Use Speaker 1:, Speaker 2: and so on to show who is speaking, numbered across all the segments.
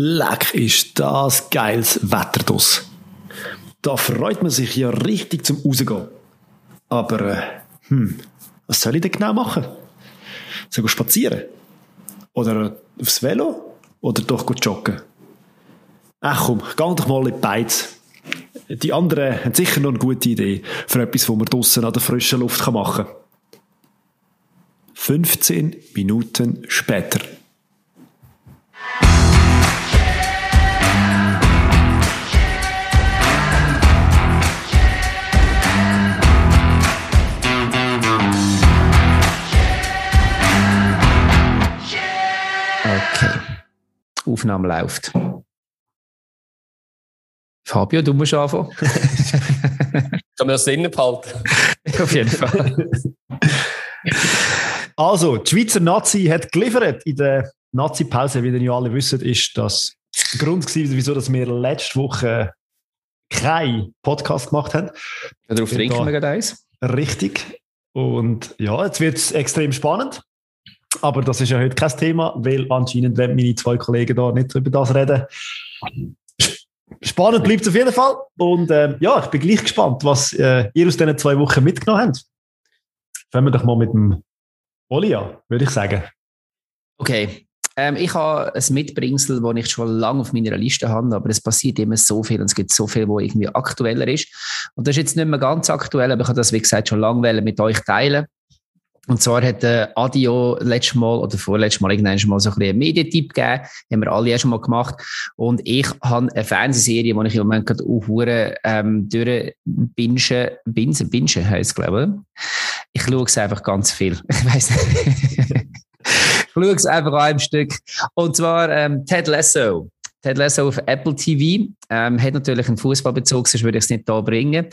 Speaker 1: Leck ist das geiles Wetter draus. Da freut man sich ja richtig zum Rausgehen. Aber, äh, hm, was soll ich denn genau machen? Soll ich spazieren? Oder aufs Velo? Oder doch joggen? Ach komm, geh doch mal in die Beiz. Die anderen haben sicher noch eine gute Idee für etwas, was man draussen an der frischen Luft machen kann. 15 Minuten später.
Speaker 2: Aufnahme läuft. Fabio, du musst anfangen.
Speaker 3: Kann man das drinnen behalten?
Speaker 2: Auf jeden Fall.
Speaker 1: Also, die Schweizer Nazi hat geliefert. In der Nazi-Pause, wie ihr ja alle wisst, ist das der Grund gewesen, wieso dass wir letzte Woche keinen Podcast gemacht haben.
Speaker 2: Darauf trinken wir gerade eins.
Speaker 1: Richtig. Und ja, jetzt wird es extrem spannend. Aber das ist ja heute kein Thema, weil anscheinend werden meine zwei Kollegen da nicht über das reden. Spannend bleibt es auf jeden Fall. Und ähm, ja, ich bin gleich gespannt, was äh, ihr aus diesen zwei Wochen mitgenommen habt. Fangen wir doch mal mit dem Oli an, würde ich sagen.
Speaker 2: Okay. Ähm, ich habe ein Mitbringsel, das ich schon lange auf meiner Liste habe, aber es passiert immer so viel und es gibt so viel, wo irgendwie aktueller ist. Und das ist jetzt nicht mehr ganz aktuell, aber ich habe das, wie gesagt, schon lange mit euch teilen. Und zwar hat der Adio letztes Mal oder vorletztes Mal irgendwann schon mal so ein bisschen einen Medientipp gegeben. Haben wir alle schon mal gemacht. Und ich habe eine Fernsehserie, die ich im Moment gerade aufhöre, ähm, durch Binge, Binge, Binge heisst glaube ich. Ich schaue es einfach ganz viel. Ich weiss nicht. ich schaue es einfach an einem Stück. Und zwar ähm, Ted Lasso. Ted Lasso auf Apple TV. Ähm, hat natürlich einen Fußballbezug, sonst würde ich es nicht hier bringen.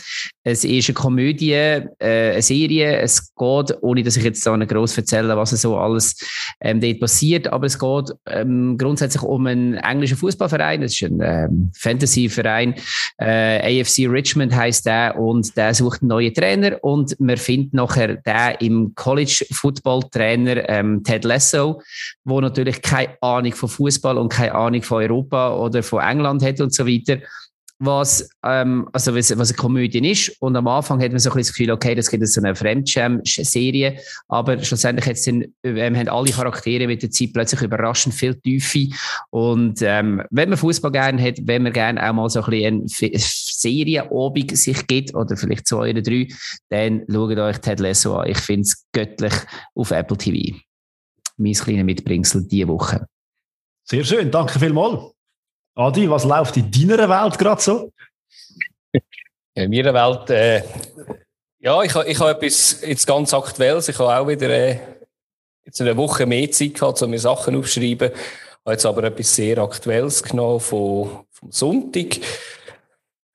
Speaker 2: Es ist eine Komödie, äh, eine Serie. Es geht, ohne dass ich jetzt so groß erzähle, was so alles ähm, dort passiert, aber es geht ähm, grundsätzlich um einen englischen Fußballverein. Es ist ein ähm, Fantasy-Verein. Äh, AFC Richmond heißt der und der sucht einen neuen Trainer und man findet nachher den im College-Football-Trainer ähm, Ted Lasso, wo natürlich keine Ahnung von Fußball und keine Ahnung von Europa oder von England hat und so weiter was, ähm, also was, was eine Komödie ist. Und am Anfang hat man so ein bisschen das Gefühl, okay, das gibt so eine Fremdscham-Serie, aber schlussendlich jetzt sind, ähm, haben alle Charaktere mit der Zeit plötzlich überraschend viel Tiefe. Und ähm, wenn man Fußball gerne hat, wenn man gerne auch mal so ein bisschen eine Serienobig sich gibt, oder vielleicht zwei oder drei, dann schaut euch Ted Lasso an. Ich finde es göttlich auf Apple TV. Mein kleiner Mitbringsel diese Woche.
Speaker 1: Sehr schön, danke vielmals. Adi, was läuft in deiner Welt gerade so?
Speaker 3: In meiner Welt, äh, ja, ich, ich habe etwas jetzt ganz Aktuelles. Ich habe auch wieder äh, jetzt eine Woche mehr Zeit gehabt, um mir Sachen aufzuschreiben. Ich habe jetzt aber etwas sehr Aktuelles genommen vom, vom Sonntag.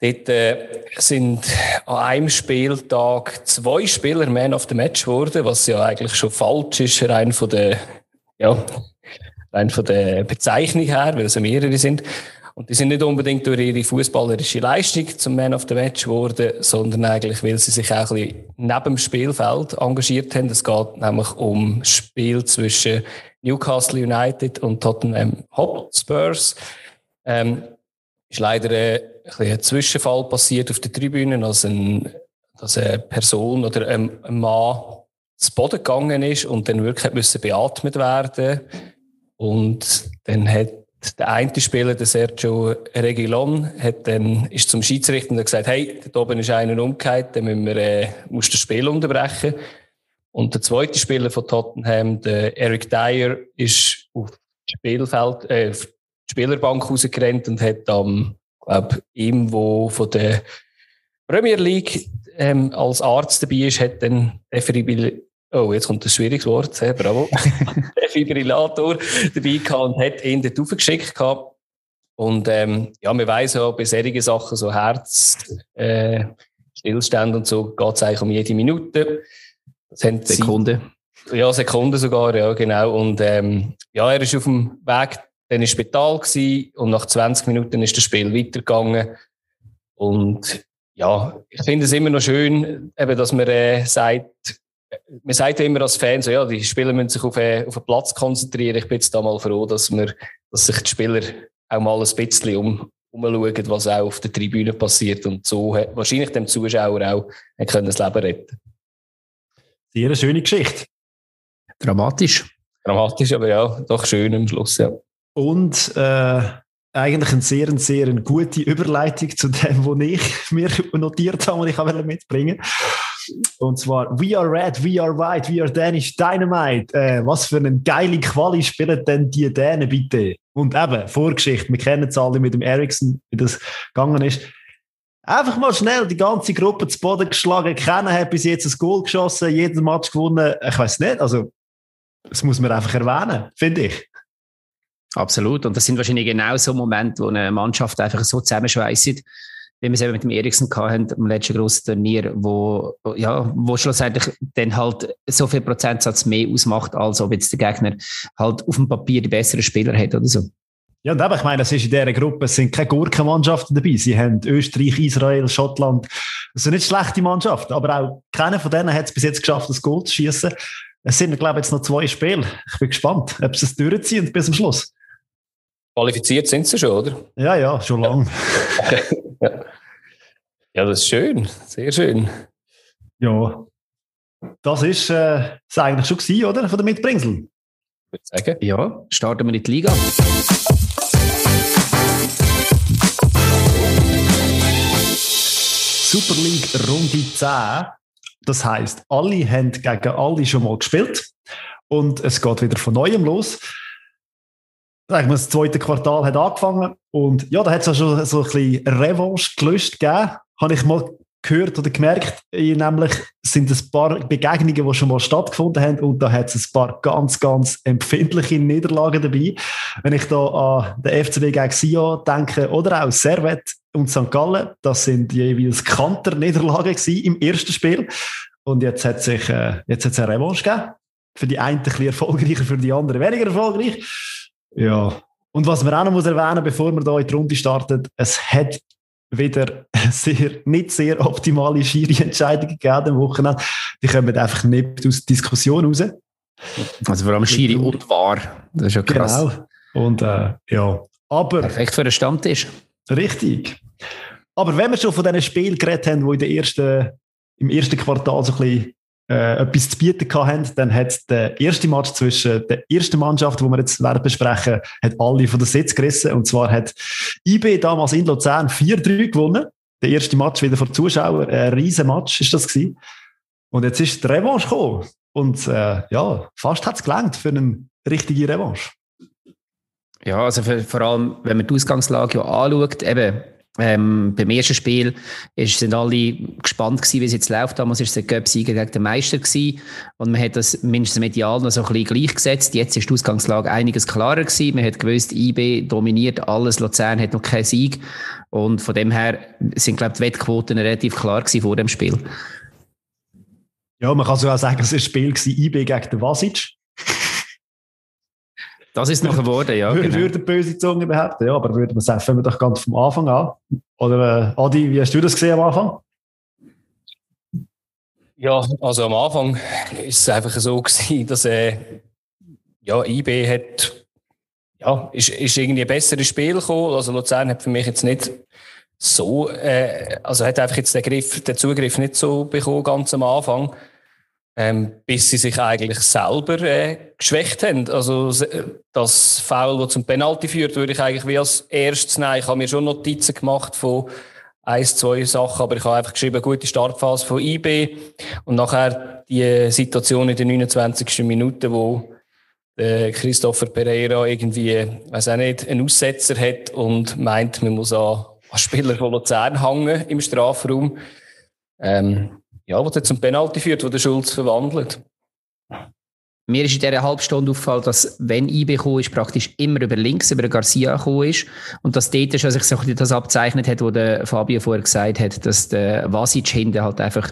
Speaker 3: Dort äh, sind an einem Spieltag zwei Spieler Man of the Match geworden, was ja eigentlich schon falsch ist, rein von der, ja, rein von der Bezeichnung her, weil es mehrere sind. Und die sind nicht unbedingt durch ihre fußballerische Leistung zum Man of the Match geworden, sondern eigentlich, weil sie sich auch ein bisschen neben dem Spielfeld engagiert haben. Es geht nämlich um Spiel zwischen Newcastle United und Tottenham Hotspurs. Ähm, ist leider ein, ein Zwischenfall passiert auf der Tribüne, als, ein, dass eine Person oder ein, ein Mann zu Boden gegangen ist und dann wirklich müssen beatmet werden und dann hat der eine Spieler, der Sergio Regilon, hat dann, ist zum Schiedsrichter und hat gesagt, hey, da oben ist einer umgekehrt, dann müssen wir, äh, musst das Spiel unterbrechen. Und der zweite Spieler von Tottenham, der Eric Dyer, ist auf das Spielfeld, äh, auf die Spielerbank rausgerannt und hat am, glaub, ihm, wo von der Premier League ähm, als Arzt dabei ist, hat dann Oh, jetzt kommt ein schwieriges Wort, sehr bravo. Defibrillator dabei gehabt und hat ihn dort aufgeschickt gehabt. Und ähm, ja, man weiss ja, bei solchen Sachen, so Herz, äh, Stillstand und so, geht es eigentlich um jede Minute.
Speaker 2: Sekunde.
Speaker 3: Sie, ja, Sekunde sogar, ja, genau. Und ähm, ja, er ist auf dem Weg dann ins Spital gewesen, und nach 20 Minuten ist das Spiel weitergegangen. Und ja, ich finde es immer noch schön, eben, dass man äh, sagt, man sagt ja immer als Fan so, ja, die Spieler müssen sich auf, einen, auf einen Platz konzentrieren. Ich bin jetzt da mal froh, dass, wir, dass sich die Spieler auch mal ein bisschen um, umschauen, was auch auf der Tribüne passiert und so hat wahrscheinlich dem Zuschauer auch können das Leben retten
Speaker 1: Sehr eine schöne Geschichte.
Speaker 2: Dramatisch.
Speaker 3: Dramatisch, aber ja, doch schön am Schluss, ja.
Speaker 1: Und äh, eigentlich eine sehr, sehr eine gute Überleitung zu dem, was ich mir notiert habe und ich mitbringen wollte. Und zwar We Are Red, We Are White, We Are Danish Dynamite. Äh, was für eine geile Quali spielen denn die Dänen bitte? Und eben, Vorgeschichte, wir kennen es alle mit dem Ericsson, wie das gegangen ist. Einfach mal schnell die ganze Gruppe zu Boden geschlagen. Keiner hat bis jetzt ein Goal geschossen, jeden Match gewonnen. Ich weiß nicht, also das muss man einfach erwähnen, finde ich.
Speaker 2: Absolut. Und das sind wahrscheinlich genau so Momente, wo eine Mannschaft einfach so zusammenschweißt, wie wir es eben mit dem Eriksen hatten, am letzten grossen Turnier, wo, ja, wo schlussendlich dann halt so viel Prozentsatz mehr ausmacht, als ob jetzt der Gegner halt auf dem Papier die besseren Spieler hat oder so.
Speaker 1: Ja, und eben, ich meine, es ist in dieser Gruppe, es sind keine Gurkenmannschaften dabei. Sie haben Österreich, Israel, Schottland. Das sind nicht schlechte Mannschaften, aber auch keiner von denen hat es bis jetzt geschafft, das Goal zu schießen. Es sind, glaube ich, jetzt noch zwei Spiele. Ich bin gespannt, ob sie es durchziehen bis zum Schluss.
Speaker 3: Qualifiziert sind sie schon, oder?
Speaker 1: Ja, ja, schon lange.
Speaker 3: ja. Ja, das ist schön. Sehr schön.
Speaker 1: Ja. Das ist äh, das eigentlich schon gewesen, oder? Von der Mitbringsel.
Speaker 2: Ich würde sagen. Ja, starten wir in die Liga.
Speaker 1: Super League Runde 10. Das heisst, alle haben gegen alle schon mal gespielt. Und es geht wieder von neuem los sag mal, das zweite Quartal hat angefangen und ja, da hat es auch schon so ein bisschen Revanche gelöst gegeben, habe ich mal gehört oder gemerkt, nämlich sind ein paar Begegnungen, die schon mal stattgefunden haben und da hat es ein paar ganz, ganz empfindliche Niederlagen dabei. Wenn ich da an den FCB gegen Sion denke oder auch Servet und St. Gallen, das sind jeweils Kanter-Niederlagen im ersten Spiel und jetzt hat sich äh, jetzt hat's eine Revanche gegeben. Für die einen ein bisschen erfolgreicher, für die anderen weniger erfolgreich. Ja. Und was man auch noch muss erwähnen, bevor wir da in die Runde starten, es hat wieder sehr, nicht sehr optimale Schiri-Entscheidungen gegeben am Wochenende. Die kommen einfach nicht aus Diskussion raus.
Speaker 2: Also vor allem Schiri und Wahr. Das ist ja krass. Genau.
Speaker 1: Und äh, ja, aber...
Speaker 2: Perfekt für den Stammtisch.
Speaker 1: Richtig. Aber wenn wir schon von diesen Spielen geredet haben, die in der ersten, im ersten Quartal so ein bisschen äh, etwas zu bieten haben, dann hat der erste Match zwischen der ersten Mannschaft, wo wir jetzt werden besprechen, hat alle von der Sitz gerissen. Und zwar hat IB damals in Luzern 4-3 gewonnen. Der erste Match wieder vor Zuschauern. Ein riesen Match ist das gewesen. Und jetzt ist die Revanche gekommen. Und äh, ja, fast hat es gelangt für eine richtige Revanche.
Speaker 2: Ja, also für, vor allem, wenn man die Ausgangslage ja anschaut, eben, ähm, beim ersten Spiel ist, sind alle gespannt gewesen, wie es jetzt läuft. Damals war es der Göpsieger gegen den Meister gewesen. und man hat das mindestens medial noch so ein bisschen gleichgesetzt. Jetzt ist die Ausgangslage einiges klarer gewesen. Man hat gewusst, IB dominiert alles, Luzern hat noch keinen Sieg und von dem her sind glaube ich die Wettquoten relativ klar gewesen vor dem Spiel.
Speaker 1: Ja, man kann so auch sagen, es war ein Spiel gewesen, IB gegen den Vasic.
Speaker 2: Das ist noch geworden, ja.
Speaker 1: Genau. Würde böse Zunge behaupten, ja, aber würde man sagen, fangen wir doch ganz vom Anfang an. Oder äh, Adi, wie hast du das gesehen am Anfang?
Speaker 3: Ja, also am Anfang ist es einfach so gewesen, dass äh, ja, IB hat, ja, ist, ist irgendwie ein besseres Spiel gekommen. Also Luzern hat für mich jetzt nicht so, äh, also hat einfach jetzt den Griff, den Zugriff nicht so bekommen ganz am Anfang ähm, bis sie sich eigentlich selber äh, geschwächt haben. Also das Foul, das zum Penalty führt, würde ich eigentlich wie als erstes nehmen. Ich habe mir schon Notizen gemacht von ein, zwei Sachen, aber ich habe einfach geschrieben, gute Startphase von IB und nachher die Situation in der 29. Minute, wo äh, Christopher Pereira irgendwie, weiß auch nicht, einen Aussetzer hat und meint, man muss an, an Spieler von Luzern hängen im Strafraum. Ähm, ja, was jetzt zum Penalty führt, wo der Schulz verwandelt.
Speaker 2: Mir ist in dieser halben Stunde aufgefallen, dass, wenn IB gekommen ist, praktisch immer über links, über Garcia gekommen ist. Und dass dort schon sich so das abzeichnet hat, was der Fabio vorher gesagt hat, dass der Vasic hinten halt einfach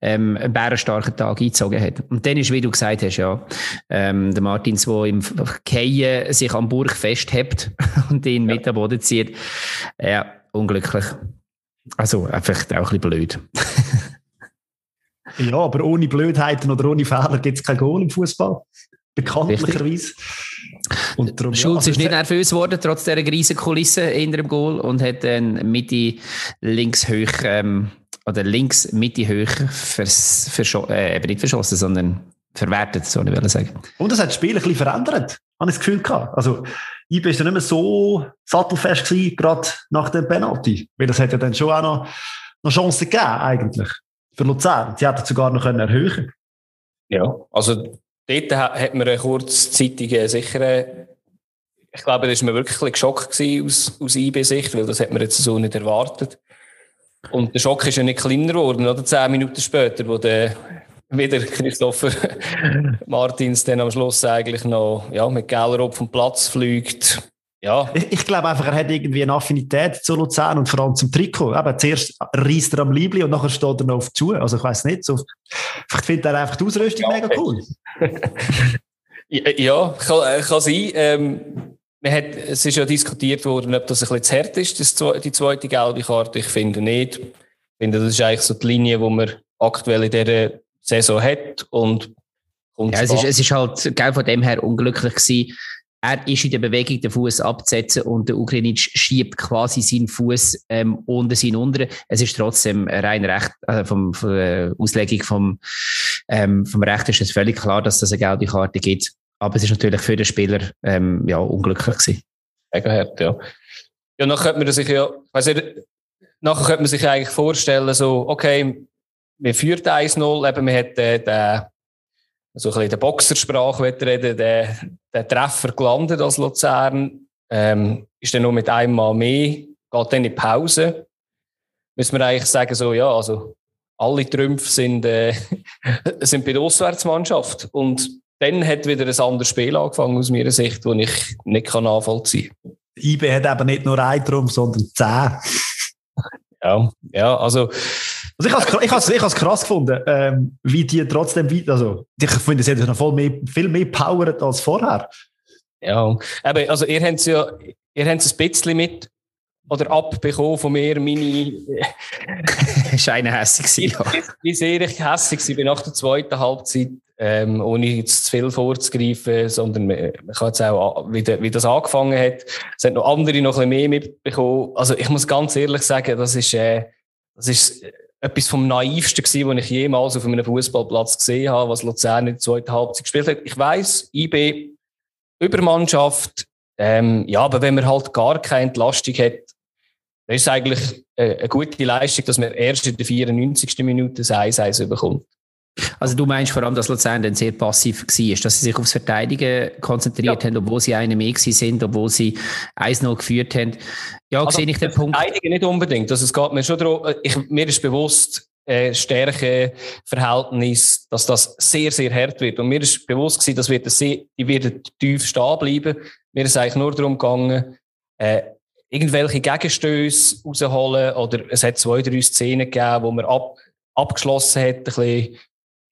Speaker 2: ähm, einen bärenstarken Tag eingezogen hat. Und dann ist, wie du gesagt hast, ja, ähm, der Martins, der im Keien sich am Burg festhebt und ihn ja. mit am Boden zieht. Ja, unglücklich. Also einfach auch ein bisschen blöd.
Speaker 1: Ja, aber ohne Blödheiten oder ohne Fehler gibt es kein Goal im Fußball. Bekanntlicherweise.
Speaker 2: Und darum, Schulz ja, ist nicht nervös geworden, trotz dieser riesen Kulisse hinter dem Goal und hat dann Mitte links hoch, ähm, oder links Mitte hoch vers, äh, eben nicht verschossen, sondern verwertet, so ich will sagen.
Speaker 1: Und das hat das Spiel ein bisschen verändert, habe ich das Gefühl gehabt. Also, IB war ja nicht mehr so sattelfest gewesen, gerade nach dem Penalty. Weil das hätte ja dann schon auch noch, noch Chancen gegeben, eigentlich. Für Luzern. Sie hätten sogar noch können erhöhen
Speaker 3: Ja, also dort hat man kurzzeitig sicher, ich glaube, da war man wirklich geschockt aus, aus IB-Sicht, weil das hat man jetzt so nicht erwartet. Und der Schock ist ja nicht kleiner geworden, oder? Zehn Minuten später, wo der wieder Christopher Martins dann am Schluss eigentlich noch ja, mit Gellerup vom Platz fliegt. Ja.
Speaker 1: Ich, ich, glaube einfach, er hat irgendwie eine Affinität zu Luzern und vor allem zum Trikot. Eben, zuerst reißt er am Liebling und nachher steht er noch auf die Schuhe. Also ich weiß nicht, so, ich finde er einfach die Ausrüstung ja, mega cool.
Speaker 3: ja, kann, kann sein. Ähm, man hat, es ist ja diskutiert worden, ob das ein bisschen zu hart ist, das, die zweite gelbe Karte. Ich finde nicht. Ich finde, das ist eigentlich so die Linie, die man aktuell in dieser Saison hat. Und
Speaker 2: ja, es ist, es ist halt gell, von dem her unglücklich gewesen. Er ist in der Bewegung, den Fuß abzusetzen und der Ukrainic schiebt quasi seinen Fuß ähm, unter seinen unter. Es ist trotzdem rein recht, äh, vom, von der Auslegung vom, ähm, vom Recht ist es völlig klar, dass das eine gelbe Karte gibt. Aber es ist natürlich für den Spieler ähm, ja, unglücklich gewesen.
Speaker 3: Mega hart, ja. Ja, nachher könnte man sich ja, weiss ich, nachher könnte man sich eigentlich vorstellen, so, okay, wir führt 1-0, eben, man hat äh, den, so ein bisschen der Boxersprache reden, der, der Treffer gelandet als Luzern, ähm, ist dann nur mit einem Mal mehr, geht dann in die Pause. Müssen wir eigentlich sagen, so, ja, also, alle Trümpfe sind, äh, sind bei der Auswärtsmannschaft. Und dann hat wieder ein anderes Spiel angefangen, aus meiner Sicht, das ich nicht nachvollziehen kann.
Speaker 1: IB hat aber nicht nur einen Trumpf, sondern zehn.
Speaker 3: ja, ja, also,
Speaker 1: also ich habe ich has, ich has krass gefunden, ähm, wie die trotzdem, also ich finde, sie hat noch voll mehr, viel mehr Power als vorher.
Speaker 3: Ja, aber also ihr habt es ja, ihr habt es ein bisschen mit oder abbekommen von mir, meine...
Speaker 2: Scheine hässig
Speaker 3: ja. Wie sehr ich hässig war nach der zweiten Halbzeit, ähm, ohne jetzt zu viel vorzugreifen, sondern man, kann jetzt auch, wie, de, wie das angefangen hat, es haben noch andere noch ein bisschen mehr mitbekommen. Also ich muss ganz ehrlich sagen, das ist, äh, das ist etwas vom Naivsten gewesen, was ich jemals auf einem Fußballplatz gesehen habe, was Luzern in der zweiten Halbzeit gespielt hat. Ich weiss, IB, Übermannschaft, ähm, ja, aber wenn man halt gar keine Entlastung hat, dann ist es eigentlich äh, eine gute Leistung, dass man erst in der 94. Minute das 1-1 bekommt.
Speaker 2: Also du meinst vor allem, dass Luzern dann sehr passiv war, dass sie sich aufs Verteidigen konzentriert ja. haben, obwohl sie eine mehr sind, obwohl sie 1-0 geführt haben. Ja, also, sehe ich den Punkt.
Speaker 3: Verteidigen nicht unbedingt. Also es geht mir schon darum, äh, ich, mir ist bewusst, äh, Stärkeverhältnis, dass das sehr, sehr hart wird. Und mir ist bewusst gewesen, dass wir sehr, die werden tief stehen bleiben. Mir ist eigentlich nur darum gegangen, äh, irgendwelche Gegenstöße rausholen oder es hat zwei, drei Szenen gegeben, wo man ab, abgeschlossen hat, ein bisschen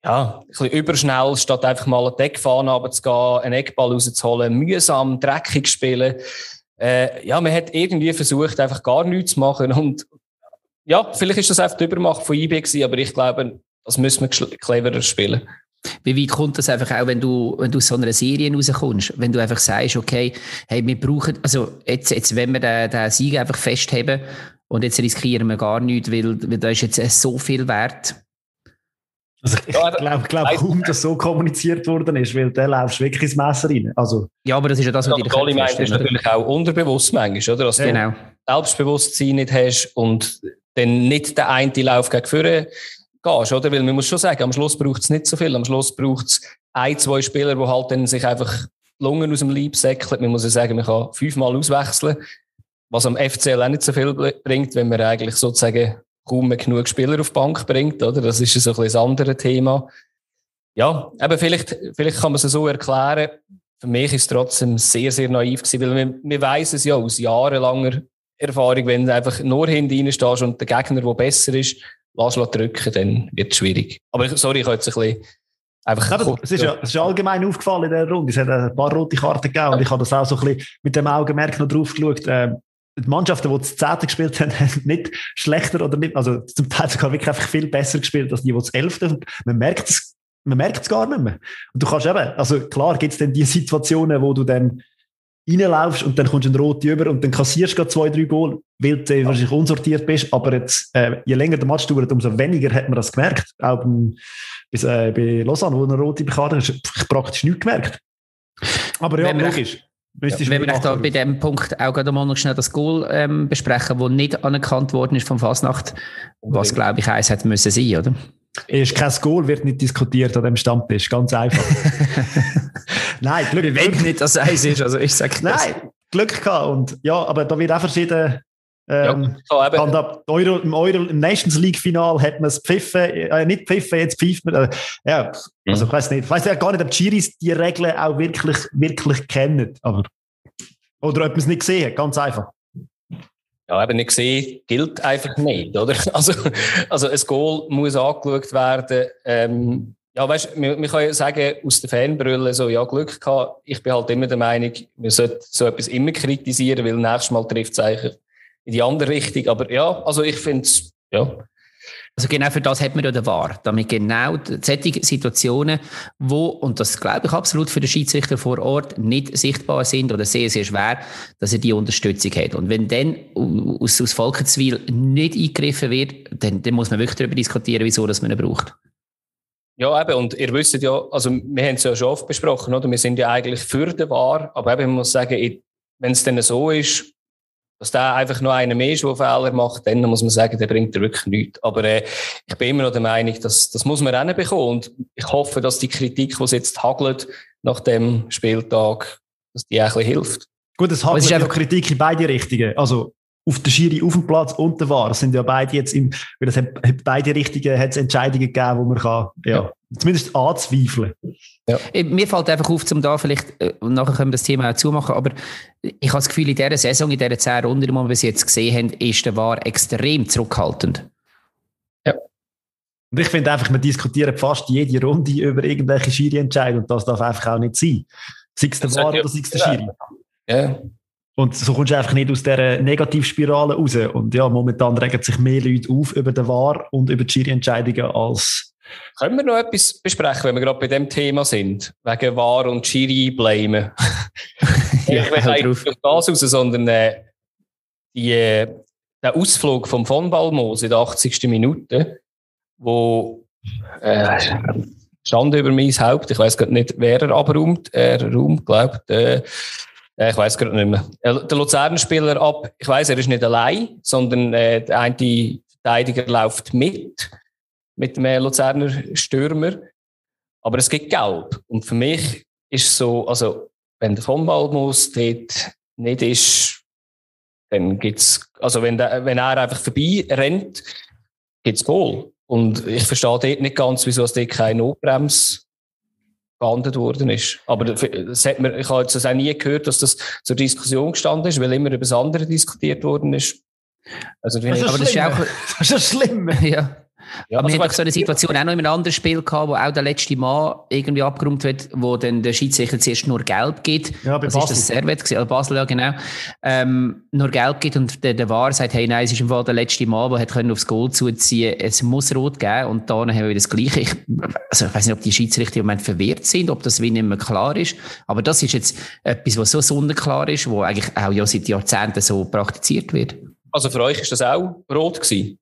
Speaker 3: ja, ein bisschen überschnell, statt einfach mal eine Deckfahne runterzugehen, einen Eckball rauszuholen, mühsam, dreckig spielen. Äh, ja, man hat irgendwie versucht, einfach gar nichts zu machen. Und ja, vielleicht ist das einfach die Übermacht von IB gewesen, aber ich glaube, das müssen wir cleverer spielen.
Speaker 2: Wie weit kommt das einfach auch, wenn du, wenn du aus so einer Serie rauskommst? Wenn du einfach sagst, okay, hey, wir brauchen, also jetzt, jetzt wenn wir den, den Sieg einfach festheben und jetzt riskieren wir gar nichts, weil, weil da ist jetzt so viel wert
Speaker 1: also ich glaube glaub, kaum, dass so kommuniziert worden ist, weil der laufst wirklich ins Messer rein. Also,
Speaker 2: ja, aber das ist ja das, was
Speaker 3: ja, die meinst, ist natürlich auch unterbewusst manchmal, oder? Dass genau. du Selbstbewusstsein nicht hast und dann nicht den einen Lauf gegen vorne gehst, oder? Weil man muss schon sagen, am Schluss braucht es nicht so viel. Am Schluss braucht es ein, zwei Spieler, die halt dann sich einfach Lungen aus dem Leib säckeln. Man muss ja sagen, man kann fünfmal auswechseln, was am FCL auch nicht so viel bringt, wenn man eigentlich sozusagen kaum mehr genug Spieler auf die Bank bringt, oder? Das ist so ein bisschen das andere Thema. Ja, aber vielleicht, vielleicht kann man es so erklären. Für mich ist es trotzdem sehr, sehr naiv gewesen, weil wir, wir weiss es ja aus jahrelanger Erfahrung, wenn du einfach nur hinten stehst und der Gegner, der besser ist, lass drücken, dann wird es schwierig. Aber sorry, ich habe jetzt ein bisschen
Speaker 1: Einfach ja, es, ist ja, es ist allgemein aufgefallen in der Runde. Es hat ein paar rote Karten gegeben und ich habe das auch so ein bisschen mit dem Augenmerk noch drauf geschaut. Ähm, die Mannschaften, die das Zehnte gespielt haben, haben nicht schlechter oder nicht, also zum Teil sogar wirklich einfach viel besser gespielt als die, die das Elfte. Man merkt es, man merkt es gar nicht mehr. Und du kannst eben, also klar gibt es dann die Situationen, wo du dann reinlaufst und dann kommst du einen roten über und dann kassierst du zwei, drei Goal, weil du wahrscheinlich unsortiert bist. Aber jetzt, äh, je länger der Match dauert, umso weniger hat man das gemerkt. Auch beim, bis, äh, bei Lausanne, wo eine rote hast du praktisch nichts gemerkt. Aber ja, logisch.
Speaker 2: Ja, wenn wir da bei dem Punkt auch gerade mal noch schnell das Goal ähm, besprechen, das nicht anerkannt worden ist vom Fasnacht, was glaube ich eins hätte müssen sein, oder?
Speaker 1: Ist kein Goal, wird nicht diskutiert an dem Stammtisch, ganz einfach.
Speaker 2: Nein, Glück. Wir wollen nicht, dass es eins ist, also ich sage
Speaker 1: Nein, Glück gehabt und ja, aber da wird auch verschieden ähm, ja, so Euro, im, Euro, Im Nations League Final hat man es pfiffen, äh, nicht pfiffen, jetzt pfeift man. Äh, ja, also ich weiß nicht. Ich weiß ja gar nicht, ob die Chiris die Regeln auch wirklich, wirklich kennen. Aber, oder ob man es nicht gesehen hat, ganz einfach.
Speaker 3: Ja, eben nicht gesehen, gilt einfach nicht, oder? Also, also ein Goal muss angeschaut werden. Ähm, ja, weißt du, man, man kann ja sagen, aus der Fanbrille so, ja, Glück gehabt. Ich bin halt immer der Meinung, man sollte so etwas immer kritisieren, weil nächstes Mal trifft es eigentlich in die andere Richtung. Aber ja, also ich finde es, ja.
Speaker 2: Also genau für das hat man ja den VAR, damit genau solche Situationen, wo, und das glaube ich absolut für den Schiedsrichter vor Ort, nicht sichtbar sind oder sehr, sehr schwer, dass er die Unterstützung hat. Und wenn dann aus, aus Volkenswil nicht eingegriffen wird, dann, dann muss man wirklich darüber diskutieren, wieso dass man ihn braucht.
Speaker 3: Ja, eben, und ihr wisst ja, also wir haben es ja schon oft besprochen, oder? Wir sind ja eigentlich für den VAR, aber eben, man muss sagen, wenn es dann so ist, dass der einfach nur einer mehr ist, der Fehler macht, dann muss man sagen, der bringt er wirklich nichts. Aber äh, ich bin immer noch der Meinung, dass das muss man bekommen. Und ich hoffe, dass die Kritik, die es jetzt hagelt nach dem Spieltag, dass die auch ein bisschen hilft.
Speaker 1: Gut, es hagelt einfach Kritik in beide Richtungen. Also auf der Schiri auf dem Platz und der War. Das sind ja beide jetzt im, weil das hat, beide Richtungen hat es Entscheidungen gegeben, wo man kann, ja, ja. zumindest anzweifeln.
Speaker 2: Ja. Mir fällt einfach auf, um da vielleicht, äh, und nachher können wir das Thema auch zumachen, aber ich habe das Gefühl, in dieser Saison, in dieser zehn Runden, die wir bis jetzt gesehen haben, ist der War extrem zurückhaltend.
Speaker 1: Ja. Und ich finde einfach, wir diskutieren fast jede Runde über irgendwelche Schiri-Entscheidungen und das darf einfach auch nicht sein. Sei es der War oder sei es der Schiri. Ja. Und so kommst du einfach nicht aus dieser Negativspirale raus. Und ja, momentan regen sich mehr Leute auf über den War und über die Schiri-Entscheidungen als.
Speaker 3: Können wir noch etwas besprechen, wenn wir gerade bei dem Thema sind? Wegen War und Schiri blamen. ja, ich will nicht das raus, sondern äh, die, äh, der Ausflug vom von Balmos in der 80. Minute, wo äh, stand über mein Haupt, ich weiß gerade nicht, wer er abräumt, er räumt, glaubt, äh, äh, ich weiß gerade nicht mehr. Der Luzern-Spieler ab, ich weiß, er ist nicht allein, sondern äh, der eine Verteidiger läuft mit, mit dem Luzerner Stürmer. Aber es gibt Gelb. Und für mich ist so, also, wenn der von Balmus dort nicht ist, dann gibt's, also wenn, der, wenn er einfach vorbei rennt, gibt's Goal. Und ich verstehe dort nicht ganz, wieso es dort keine Notbremse geahndet worden ist. Aber das hat man, ich habe jetzt auch nie gehört, dass das zur Diskussion gestanden ist, weil immer über das andere diskutiert worden ist.
Speaker 1: Also, das, ist aber das ist auch, das ist schlimm.
Speaker 2: Ja. Ja, aber wir hatten so eine Situation auch noch in einem anderen Spiel gehabt, wo auch der letzte Mann irgendwie abgeräumt wird, wo dann der Schiedsrichter zuerst nur gelb gibt. Ja, bei das Basel. ist das Servet gewesen, Basel, ja genau. Ähm, nur gelb gibt und der, der War sagt, hey, nein, es ist im Fall der letzte Mann, der hat können aufs Goal zuziehen Es muss rot geben und dann haben wir das Gleiche. Ich, also ich weiß nicht, ob die Schiedsrichter im Moment verwirrt sind, ob das wie nicht mehr klar ist. Aber das ist jetzt etwas, was so sonnenklar ist, wo eigentlich auch ja seit Jahrzehnten so praktiziert wird.
Speaker 3: Also für euch ist das auch rot gewesen?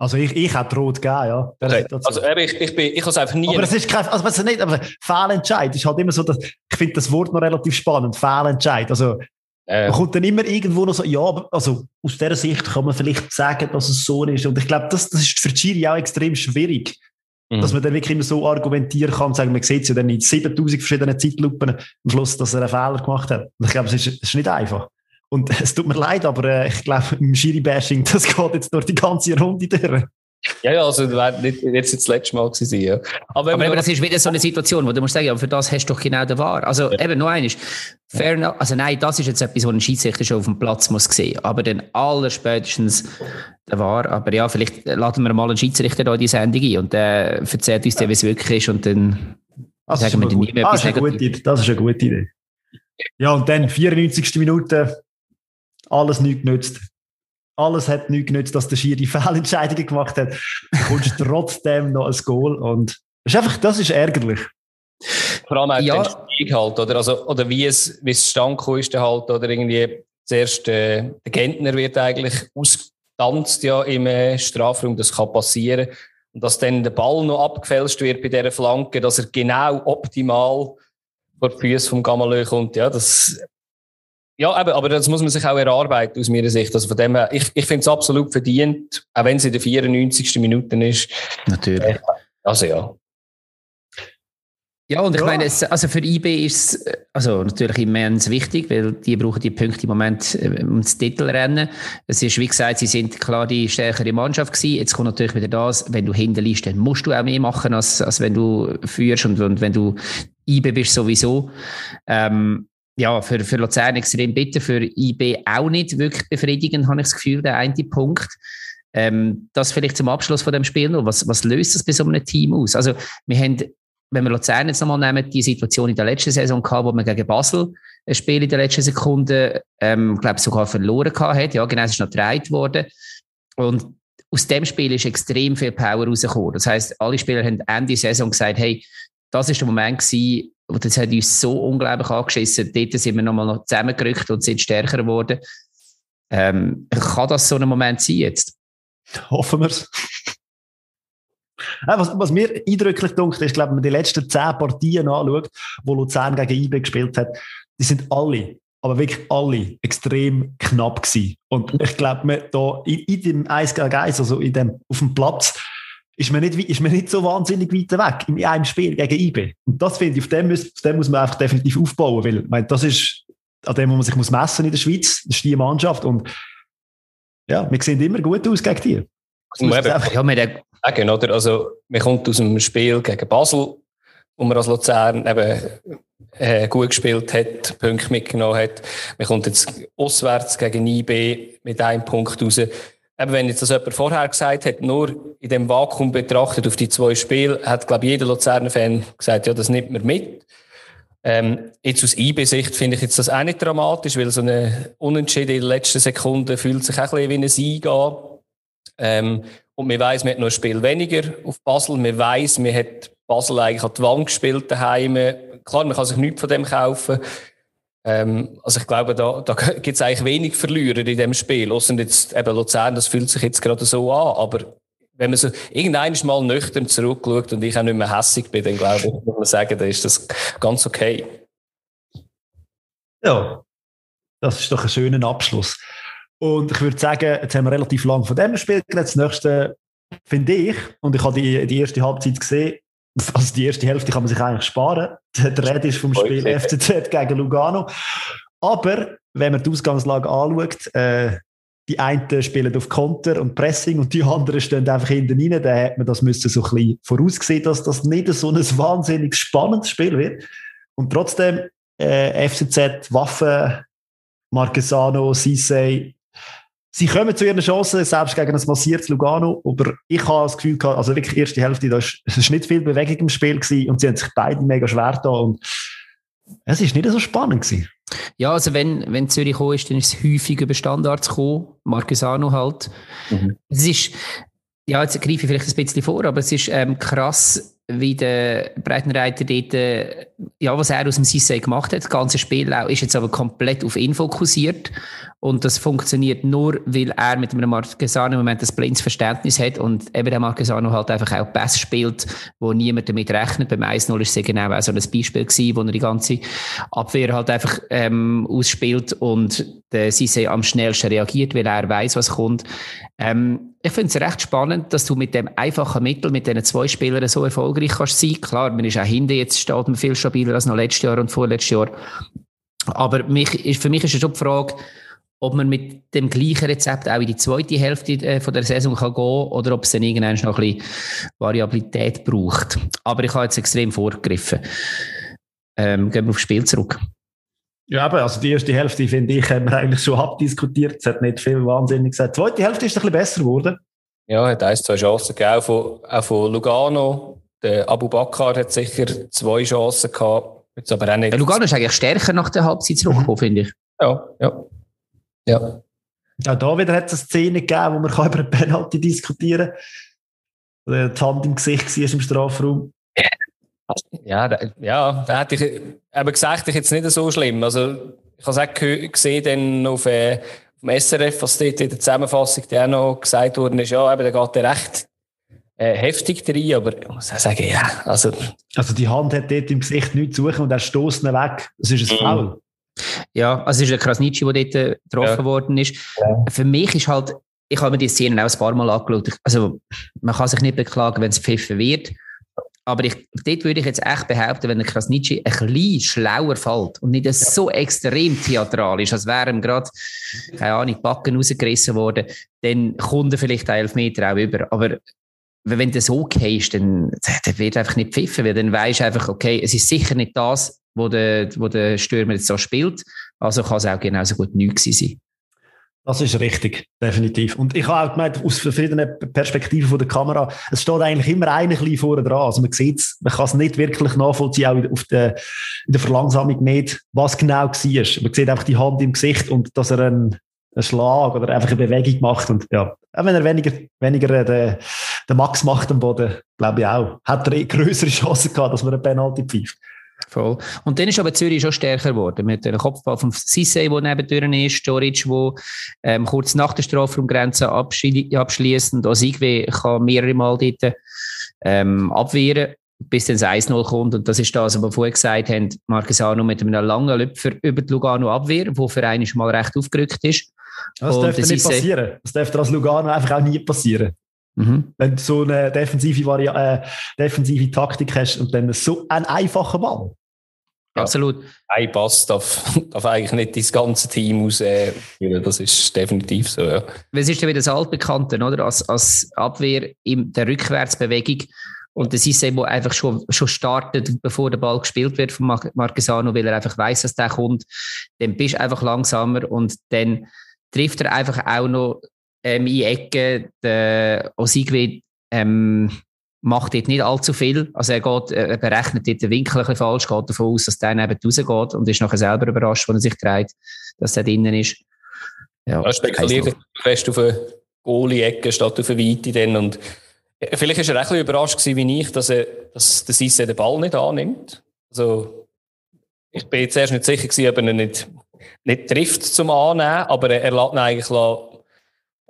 Speaker 1: Also ich, ich hätte rot gegeben, ja.
Speaker 3: Okay. Also ich, ich, bin, ich habe es einfach nie...
Speaker 1: Aber es ist kein, also was nicht, aber Fehlentscheid ist halt immer so, dass, ich finde das Wort noch relativ spannend, Fehlentscheid. Also äh. man kommt dann immer irgendwo noch so, ja, also aus dieser Sicht kann man vielleicht sagen, dass es so ist. Und ich glaube, das, das ist für Chiri auch extrem schwierig. Mhm. Dass man dann wirklich immer so argumentieren kann und sagen, man sieht es ja dann in 7000 verschiedenen Zeitlupen am Schluss, dass er einen Fehler gemacht hat. Und ich glaube, es ist, es ist nicht einfach. Und es tut mir leid, aber äh, ich glaube, im Schiri-Bashing, das geht jetzt durch die ganze Runde durch.
Speaker 3: Ja, ja, also das nicht jetzt das letzte Mal gewesen, ja.
Speaker 2: Aber, aber eben, das ist wieder so eine Situation, wo du musst sagen, ja, für das hast du doch genau den Wahr. Also ja. eben, nur eines. Fair enough. Also nein, das ist jetzt etwas, was ein Schiedsrichter schon auf dem Platz muss sehen. Aber dann allerspätestens der Wahr. Aber ja, vielleicht laden wir mal einen Schiedsrichter da in die Sendung ein und der erzählt uns dann, wie es wirklich ist und dann
Speaker 1: das sagen wir dann nie mehr ah, das, ist eine gute Idee. das ist eine gute Idee. Ja, und dann 94. Minute alles nichts genützt. Alles hat nichts genützt, dass der Schiri Fehlentscheidungen gemacht hat. Du kommst trotzdem noch ein Goal und das ist einfach, das ist ärgerlich.
Speaker 3: Vor allem auch ja. Strategie halt, oder? Also, oder wie es, wie es stand ist, halt, oder irgendwie zuerst, äh, der Gentner wird eigentlich ausgetanzt ja im äh, Strafraum, das kann passieren. Und dass dann der Ball noch abgefälscht wird bei dieser Flanke, dass er genau optimal vor die Füße vom Gamalö kommt, ja, das, ja, aber, aber das muss man sich auch erarbeiten, aus meiner Sicht. Also von dem her, ich, ich finde es absolut verdient, auch wenn es in der 94. Minute ist.
Speaker 2: Natürlich. Äh,
Speaker 3: also ja.
Speaker 2: Ja, und ich ja. meine, es, also für IB ist es also natürlich immens wichtig, weil die brauchen die Punkte im Moment äh, ums Titelrennen. Es ist, wie gesagt, sie sind klar die stärkere Mannschaft gewesen. Jetzt kommt natürlich wieder das, wenn du hinten liest, dann musst du auch mehr machen, als, als wenn du führst und, und wenn du IB bist sowieso. Ähm, ja, für, für Luzern extrem bitter, für IB auch nicht wirklich befriedigend, habe ich das Gefühl, der eine Punkt. Ähm, das vielleicht zum Abschluss von dem Spiel noch. Was, was löst das bei so einem Team aus? Also, wir haben wenn wir Luzern jetzt nochmal nehmen, die Situation in der letzten Saison gehabt, wo man gegen Basel ein Spiel in der letzten Sekunde, ähm, glaube sogar verloren hat. Ja, genau, es ist noch gedreht worden. Und aus dem Spiel ist extrem viel Power rausgekommen. Das heißt, alle Spieler haben Ende der Saison gesagt, hey, das ist der Moment gewesen, und das hat uns so unglaublich angeschissen. Dort sind wir nochmal noch zusammengerückt und sind stärker geworden. Ähm, kann das so ein Moment sein jetzt?
Speaker 1: Hoffen wir es. Was, was mir eindrücklich dunkt, ist, glaube wenn man die letzten zehn Partien anschaut, wo Luzern gegen IB gespielt hat, die sind alle, aber wirklich alle extrem knapp gewesen. Und ich glaube, da in, in dem 1 gegen 1, also in dem, auf dem Platz, ist man, nicht, ist man nicht so wahnsinnig weit weg in einem Spiel gegen IB. Und das finde ich, auf dem, muss, auf dem muss man einfach definitiv aufbauen, weil, meine, das ist an dem, wo man sich muss messen in der Schweiz, das ist die Mannschaft und ja, wir sehen immer gut aus gegen die.
Speaker 3: Ja, wir sagen, oder? Also, man kommt aus einem Spiel gegen Basel, wo man als Luzern eben äh, gut gespielt hat, Punkte mitgenommen hat. Man kommt jetzt auswärts gegen IB mit einem Punkt raus. Eben, wenn jetzt das jemand vorher gesagt hat, nur in dem Vakuum betrachtet auf die zwei Spiele, hat, glaube ich, jeder Luzerner-Fan gesagt, ja, das nimmt man mit. Ähm, jetzt aus IB-Sicht finde ich jetzt das auch nicht dramatisch, weil so eine Unentschieden in der letzten Sekunde fühlt sich auch ein bisschen wie ein Sieg an. Ähm, und man weiss, man hat noch ein Spiel weniger auf Basel. Man weiss, man hat Basel eigentlich an die Wand gespielt daheim. Klar, man kann sich nichts von dem kaufen. Ähm, also ich glaube, da, da gibt es eigentlich wenig Verlierer in dem Spiel. Außer jetzt eben Luzern, das fühlt sich jetzt gerade so an. Aber wenn man so irgendein mal nüchtern zurückschaut und ich auch nicht mehr hässig bin, dann glaube ich, muss man sagen, dann ist das ganz okay.
Speaker 1: Ja, das ist doch ein schöner Abschluss. Und ich würde sagen, jetzt haben wir relativ lang von dem Spiel geredet. Das nächste finde ich, und ich habe die, die erste Halbzeit gesehen, also die erste Hälfte kann man sich eigentlich sparen. Der Rede ist vom Spiel FCZ gegen Lugano. Aber wenn man die Ausgangslage anschaut, äh, die einen spielen auf Konter und Pressing und die anderen stehen einfach hinten rein, dann hat man das müssen so ein bisschen vorausgesehen, dass das nicht so ein wahnsinnig spannendes Spiel wird. Und trotzdem, äh, FCZ, Waffen, Marquesano, Sissé, Sie kommen zu ihren Chancen, selbst gegen ein massiertes Lugano, aber ich habe das Gefühl gehabt, also wirklich die erste Hälfte, da ist, nicht viel Bewegung im Spiel gewesen und sie haben sich beide mega schwer da und es ist nicht so spannend gewesen.
Speaker 2: Ja, also wenn, wenn Zürich gekommen ist, dann ist es häufig über Standards gekommen, Marquesano halt. Mhm. Es ist, ja, jetzt greife ich vielleicht ein bisschen vor, aber es ist ähm, krass, wie der Breitenreiter dort, äh, ja, was er aus dem Sissé gemacht hat. Das ganze Spiel ist jetzt aber komplett auf ihn fokussiert. Und das funktioniert nur, weil er mit einem Marquesano im Moment ein blindes Verständnis hat und eben der Marquesano halt einfach auch Pass spielt, wo niemand damit rechnet. Beim 1-0 ist es genau auch so ein Beispiel gewesen, wo er die ganze Abwehr halt einfach ähm, ausspielt und der Sissé am schnellsten reagiert, weil er weiß, was kommt. Ähm, ich finde es recht spannend, dass du mit dem einfachen Mittel, mit diesen zwei Spielern so erfolgreich kannst sein. Klar, man ist auch hinten, jetzt steht man viel stabiler als noch letztes Jahr und vorletztes Jahr. Aber mich, für mich ist es schon die Frage, ob man mit dem gleichen Rezept auch in die zweite Hälfte äh, von der Saison kann gehen oder ob es dann irgendwann noch ein bisschen Variabilität braucht. Aber ich habe jetzt extrem vorgegriffen. Ähm, gehen wir aufs Spiel zurück.
Speaker 1: Ja, aber also die erste Hälfte, finde ich, haben wir eigentlich schon abdiskutiert. Es hat nicht viel wahnsinnig gesagt. Die zweite Hälfte ist ein bisschen besser geworden.
Speaker 3: Ja, hat ein, zwei Chancen gegeben, auch von, auch von Lugano. Der Abu Bakr hat sicher zwei Chancen gehabt. Jetzt aber auch nicht.
Speaker 2: Ja, Lugano ist eigentlich stärker nach der Halbzeit zurückgekommen, mhm. finde ich.
Speaker 3: Ja, ja. Ja.
Speaker 1: Auch da wieder hat es eine Szene gegeben, wo man über eine Penalty diskutieren kann. Die Hand im Gesicht war im Strafraum.
Speaker 3: Ja, da, ja, da hätte ich eben gesagt, ich jetzt nicht so schlimm. Also, ich habe es auch gesehen dann auf, äh, auf dem SRF, was dort in der Zusammenfassung der auch noch gesagt worden ist, ja, eben, da geht der recht äh, heftig rein, aber ich muss auch sagen, ja, also...
Speaker 1: Also die Hand hat dort im Gesicht nichts zu suchen und er stößt ihn weg. Das ist ein mhm. Foul.
Speaker 2: Ja, also es ist ein Krasnitschi, der dort äh, getroffen ja. worden ist. Ja. Für mich ist halt, ich habe mir die Szene auch ein paar Mal angeschaut. Also man kann sich nicht beklagen, wenn es pfiffen wird. Aber ich, dort würde ich jetzt echt behaupten, wenn der Krasnitschi ein bisschen schlauer fällt und nicht so extrem theatralisch, als wäre ihm gerade, keine Ahnung, die Backen rausgerissen worden, dann kommt er vielleicht einen Elfmeter auch über. Aber wenn du so gehst, dann, dann wird einfach nicht pfiffen, weil dann weisst du einfach, okay, es ist sicher nicht das, wo der, wo der Stürmer jetzt so spielt, also kann es auch genauso gut nichts sein.
Speaker 1: Das ist richtig, definitiv. Und ich habe auch gemeint, aus verschiedenen Perspektiven von der Kamera, es steht eigentlich immer ein vorne dran. Also man sieht es, man kann es nicht wirklich nachvollziehen, auch auf der, in der Verlangsamung nicht, was genau war. Man sieht einfach die Hand im Gesicht und dass er einen, einen Schlag oder einfach eine Bewegung macht. Und ja, auch wenn er weniger, weniger den, den Max macht am Boden, glaube ich auch, hat er eh größere Chancen gehabt, dass man eine Penalty pfeift.
Speaker 2: Voll. Und dann ist aber Zürich schon stärker geworden. Mit dem Kopfball von Sissé, der nebendurch ist, Storic, der ähm, kurz nach der Strafraumgrenze abschließt und Osigwe kann mehrere Mal dort ähm, abwehren, bis dann das 1-0 kommt. Und das ist das, was wir vorher gesagt haben, Marquesano mit einem langen Lüpfer über die Lugano Abwehr, wo für einen mal recht aufgerückt ist.
Speaker 1: Das und dürfte nicht passieren. Das dürfte als Lugano einfach auch nie passieren. Mhm. Wenn du so eine defensive, Vari äh, defensive Taktik hast und dann so einen einfachen Ball.
Speaker 2: Ja. Absolut.
Speaker 3: Ein Pass darf, darf eigentlich nicht das ganze Team ausführen. Äh, das ist definitiv so, ja.
Speaker 2: Es ist ja wieder das Altbekannte, oder? Als, als Abwehr in der Rückwärtsbewegung. Und das ist eben, wo einfach schon, schon startet, bevor der Ball gespielt wird von Marquesano, weil er einfach weiß, dass der kommt. Dann bist du einfach langsamer und dann trifft er einfach auch noch ähm, in Ecke. Der Osigwe ähm, macht dort nicht allzu viel. Also er, geht, er berechnet dort den Winkel ein bisschen falsch, geht davon aus, dass der neben rausgeht und ist nachher selber überrascht, wenn er sich dreht, dass er drinnen ist.
Speaker 3: Ja, ja spekuliert fest auf eine Goalie-Ecke statt auf eine Weite dann und äh, Vielleicht war er auch ein bisschen überrascht gewesen, wie ich, dass, er, dass der Sisse den Ball nicht annimmt. Also, ich bin jetzt erst nicht sicher gewesen, ob er ihn nicht, nicht trifft zum Annehmen, aber er, er lässt ihn eigentlich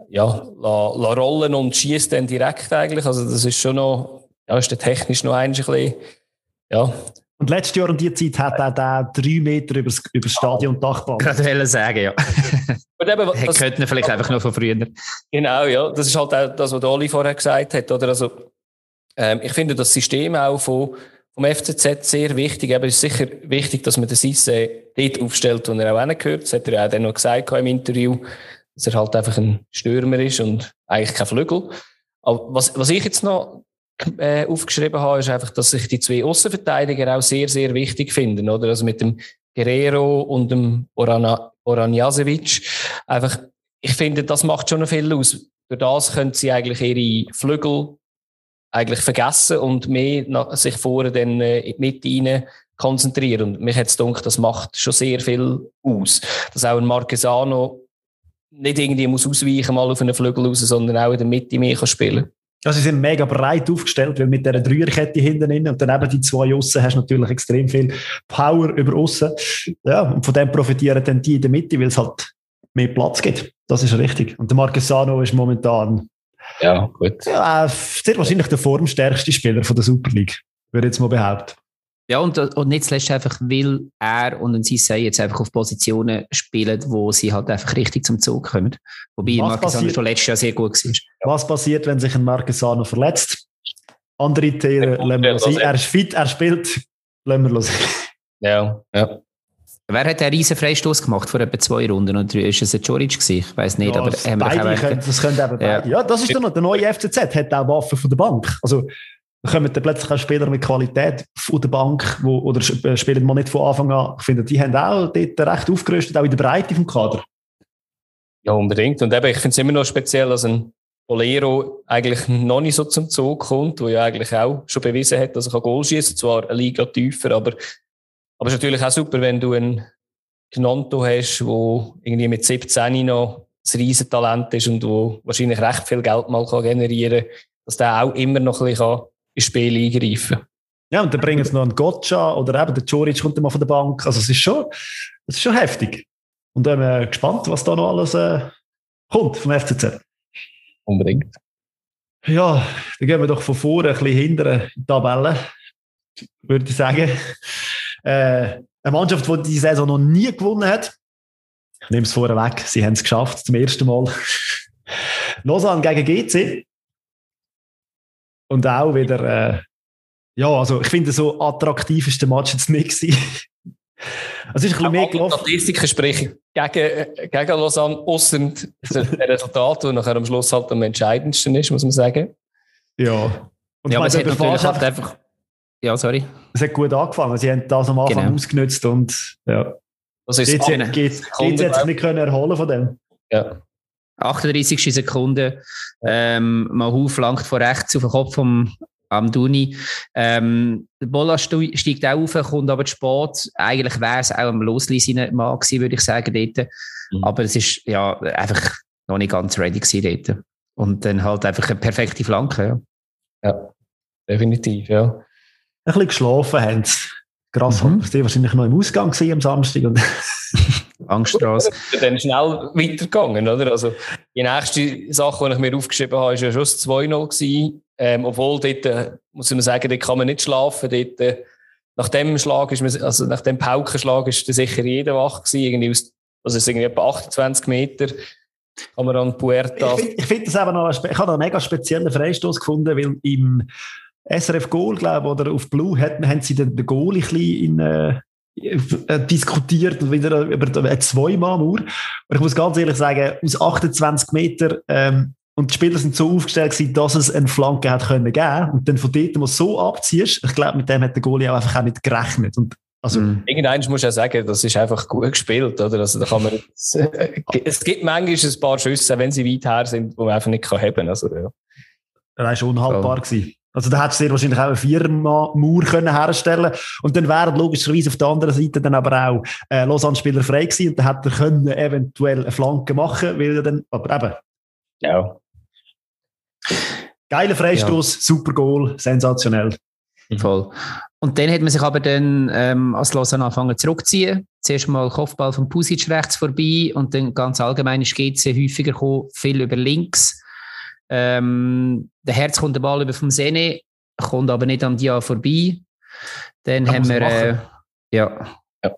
Speaker 3: ja, la, la rollen und schießt dann direkt eigentlich. Also das ist schon noch, ja, ist technisch noch ein bisschen, ja.
Speaker 1: Und letztes Jahr um diese Zeit hat er da drei Meter über das Stadion Dachbahn.
Speaker 2: Gerade wollen sagen, ja. Und eben, das, könnte vielleicht einfach noch von früher.
Speaker 3: Genau, ja. Das ist halt auch das, was Oli vorher gesagt hat, oder? Also, ähm, ich finde das System auch von, vom FCZ sehr wichtig. Eben, es ist sicher wichtig, dass man den Sisse dort aufstellt, wo er auch hingehört. Das hat er auch dann noch gesagt im Interview dass er halt einfach ein Stürmer ist und eigentlich kein Flügel. Aber was, was ich jetzt noch äh, aufgeschrieben habe, ist einfach, dass sich die zwei Außenverteidiger auch sehr, sehr wichtig finden, oder? Also mit dem Guerrero und dem Orana, Oranjasevic. Einfach, ich finde, das macht schon viel aus. Durch das können sie eigentlich ihre Flügel eigentlich vergessen und mehr nach, sich vorher dann äh, in die Mitte rein konzentrieren. Und mich hat es gedacht, das macht schon sehr viel aus. Dass auch ein Marquesano nicht irgendwie muss ausweichen mal auf einen Flügel raus, sondern auch in der Mitte mehr kann spielen
Speaker 1: ja, sie sind mega breit aufgestellt, weil mit dieser Dreierkette hinten drin und dann eben die zwei Aussen hast du natürlich extrem viel Power über Aussen. Ja, und von dem profitieren dann die in der Mitte, weil es halt mehr Platz gibt. Das ist richtig. Und der Marquesano ist momentan
Speaker 3: ja, gut.
Speaker 1: Ja, sehr wahrscheinlich der formstärkste Spieler von der Super League, würde ich jetzt mal behaupten.
Speaker 2: Ja, und, und nicht zuletzt einfach, weil er und Sissé jetzt einfach auf Positionen spielen, wo sie halt einfach richtig zum Zug kommen. Wobei Marquesano schon letztes Jahr sehr gut war.
Speaker 1: Was passiert, wenn sich ein Marquesano verletzt? Andere Tiere lassen wir sein. Er ist fit, er spielt, lassen wir los.
Speaker 3: Ja, ja.
Speaker 2: Wer hat den riesen Freistoß gemacht vor etwa zwei Runden? Oder ist es ein Joric gewesen? Ich weiß nicht, ja, aber
Speaker 1: haben beide können, das können eben ja. Ja, das ist ja. der neue FCZ, hat auch Waffen von der Bank. Also kommen dann plötzlich auch Spieler mit Qualität von der Bank, wo, oder äh, spielen mal nicht von Anfang an. Ich finde, die haben auch dort recht aufgerüstet, auch in der Breite vom Kader.
Speaker 3: Ja, unbedingt. Und eben, ich finde es immer noch speziell, dass ein Bolero eigentlich noch nicht so zum Zug kommt, wo ja eigentlich auch schon bewiesen hat, dass er Goal schießen zwar eine Liga tiefer, aber, aber es ist natürlich auch super, wenn du einen Gnonto hast, wo irgendwie mit 17 noch ein Riesentalent ist und wo wahrscheinlich recht viel Geld mal kann generieren kann, dass der auch immer noch ein bisschen ins Spiel eingreifen.
Speaker 1: Ja, und dann bringen sie noch einen Gotcha oder eben der Joric kommt mal von der Bank. Also es ist schon, es ist schon heftig. Und dann bin ich gespannt, was da noch alles äh, kommt vom FCZ.
Speaker 3: Unbedingt.
Speaker 1: Ja, dann gehen wir doch von vorne ein bisschen hinter die Tabelle, würde ich sagen. Äh, eine Mannschaft, die die Saison noch nie gewonnen hat. Ich nehme es vorher weg, sie haben es geschafft, zum ersten Mal. Lausanne gegen GC. Und auch wieder, äh, ja, also ich finde, so attraktivste Match jetzt nicht gewesen. Es ist ein bisschen mehr gelaufen.
Speaker 3: Statistiken sprechen gegen, gegen Lausanne, außer das Resultat, das nachher am Schluss halt am entscheidendsten ist, muss man sagen.
Speaker 1: Ja.
Speaker 2: Und ja, aber es hat natürlich halt einfach... Ja, sorry.
Speaker 1: Es hat gut angefangen. Sie haben das am Anfang genau. ausgenutzt und ja.
Speaker 3: Das ist
Speaker 1: jetzt, jetzt, jetzt, jetzt sich nicht können erholen von dem.
Speaker 3: Ja.
Speaker 2: 38. Sekunde. Ähm, Mahu flankt von rechts auf den Kopf vom Amduni. Ähm, der Bolla steigt auch auf, kommt aber zu spät. Eigentlich wäre es auch am Losleisen Mann gewesen, würde ich sagen, dort. Mhm. Aber es ist ja einfach noch nicht ganz ready gewesen dort. Und dann halt einfach eine perfekte Flanke,
Speaker 3: ja. Ja, definitiv, ja
Speaker 1: ein bisschen geschlafen haben. Krass, mhm. die wahrscheinlich noch im Ausgang am Samstag. Und
Speaker 2: Angststraße.
Speaker 3: dann schnell weitergegangen, oder? Also, die nächste Sache, die ich mir aufgeschrieben habe, war ja schon das 2-0 ähm, obwohl dort, äh, muss man sagen, dort kann man nicht schlafen. Dort, äh, nach dem Schlag ist man, also nach dem Paukenschlag ist sicher jeder wach gewesen. Irgendwie aus, also es irgendwie etwa 28 Meter. Kann man an Puerta.
Speaker 1: Ich finde find das eben noch, ich habe einen mega speziellen Freistoß gefunden, weil im, SRF Goal, glaube ich, oder auf Blue hat, haben sie den, den Goal ein bisschen in, äh diskutiert und wieder über eine Zwei-Mann-Mauer. Und ich muss ganz ehrlich sagen, aus 28 Metern ähm, und die Spieler sind so aufgestellt gewesen, dass es eine Flanke hat können geben und dann von dort mal so abziehst, ich glaube, mit dem hat der Goalie auch einfach auch nicht gerechnet. Und also,
Speaker 3: mhm. Irgendeines muss ja sagen, das ist einfach gut gespielt, oder? Also, da kann man, es, es gibt manchmal ein paar Schüsse, wenn sie weit her sind, wo man einfach nicht kann haben. Also, ja.
Speaker 1: Das war schon unhaltbar so. gewesen. Also da hättest du dir wahrscheinlich auch eine Firma-Mauer können herstellen und dann wären logischerweise auf der anderen Seite dann aber auch äh, Lausanne-Spieler frei gewesen und dann hätte er können eventuell eine Flanke machen, weil er dann, aber eben.
Speaker 3: Ja.
Speaker 1: Geiler Freistoß, ja. super Goal, sensationell.
Speaker 2: Voll. Und dann hat man sich aber dann ähm, als Lausanne angefangen zurückzuziehen. Zuerst mal Kopfball von Pusic rechts vorbei und dann ganz allgemein ist GC häufiger gekommen, viel über links. Ähm, der Herz kommt der Ball über vom Sene, kommt aber nicht am Dia vorbei. Dann Kann haben wir, äh, ja. ja.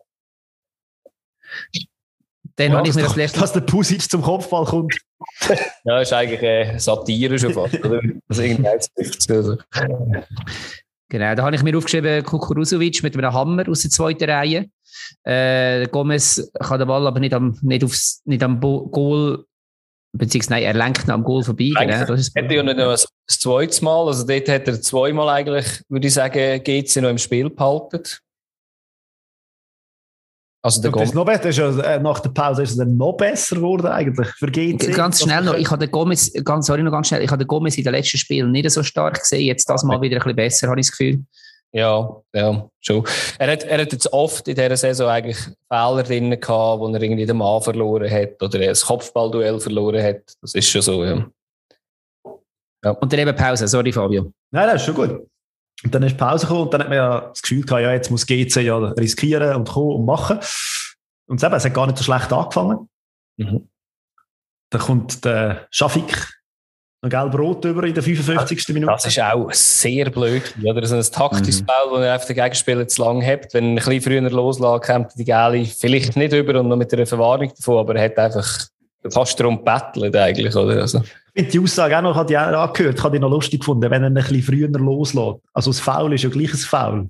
Speaker 2: Dann
Speaker 1: ja, habe ich mir das letzte Dass der Pusic zum Kopfball kommt.
Speaker 3: ja, ist eigentlich äh, Satire schon fast, oder? Das also.
Speaker 2: Genau, da habe ich mir aufgeschrieben, Kukurusovic mit einem Hammer aus der zweiten Reihe. Äh, Gomez kann den Ball aber nicht am, nicht aufs, nicht am Goal Beziehungsweise nein, er lenkt noch am Goal vorbei. Genau,
Speaker 3: das ist hätte ja nicht noch das zweite Mal, also dort hat er zweimal eigentlich, würde ich sagen, geht sie noch im Spiel behalten.
Speaker 1: Also der Gomez. Noch besser, ist ja, äh, nach der Pause ist dann noch besser geworden eigentlich für GC.
Speaker 2: Ganz schnell noch, ich habe den Gomez, ganz, sorry noch ganz schnell, ich habe den Gomez in den letzten Spielen nicht so stark gesehen, jetzt das mal wieder ein bisschen besser, habe ich das Gefühl.
Speaker 3: Ja, ja, schon. Er hat, er hat jetzt oft in dieser Saison eigentlich Fehler drin gehabt, wo er irgendwie den Mann verloren hat oder ein Kopfballduell verloren hat. Das ist schon so, ja.
Speaker 2: ja. Und dann eben Pause, sorry Fabio.
Speaker 1: Nein, das ist schon gut. Und dann ist Pause gekommen und dann hat man ja das Gefühl gehabt, ja, jetzt muss GC ja riskieren und kommen und machen. Und eben, es hat gar nicht so schlecht angefangen. Mhm. Dann kommt der Schafik ein gelb-rot über in der 55. Minute.
Speaker 3: Das ist auch sehr blöd. Oder so ein taktisches mhm. Ball, wo er auf den Gegenspieler zu lang hat. Wenn er ein bisschen früher loslässt, kommt die Gale vielleicht nicht über und noch mit einer Verwarnung davon, aber er hat einfach fast darum bettelt eigentlich, oder? Also.
Speaker 1: Ich finde die Aussage auch noch, hat ich auch angehört, ich habe die noch lustig gefunden, wenn er ein bisschen früher loslässt. Also das Foul ist ja gleich ein Foul.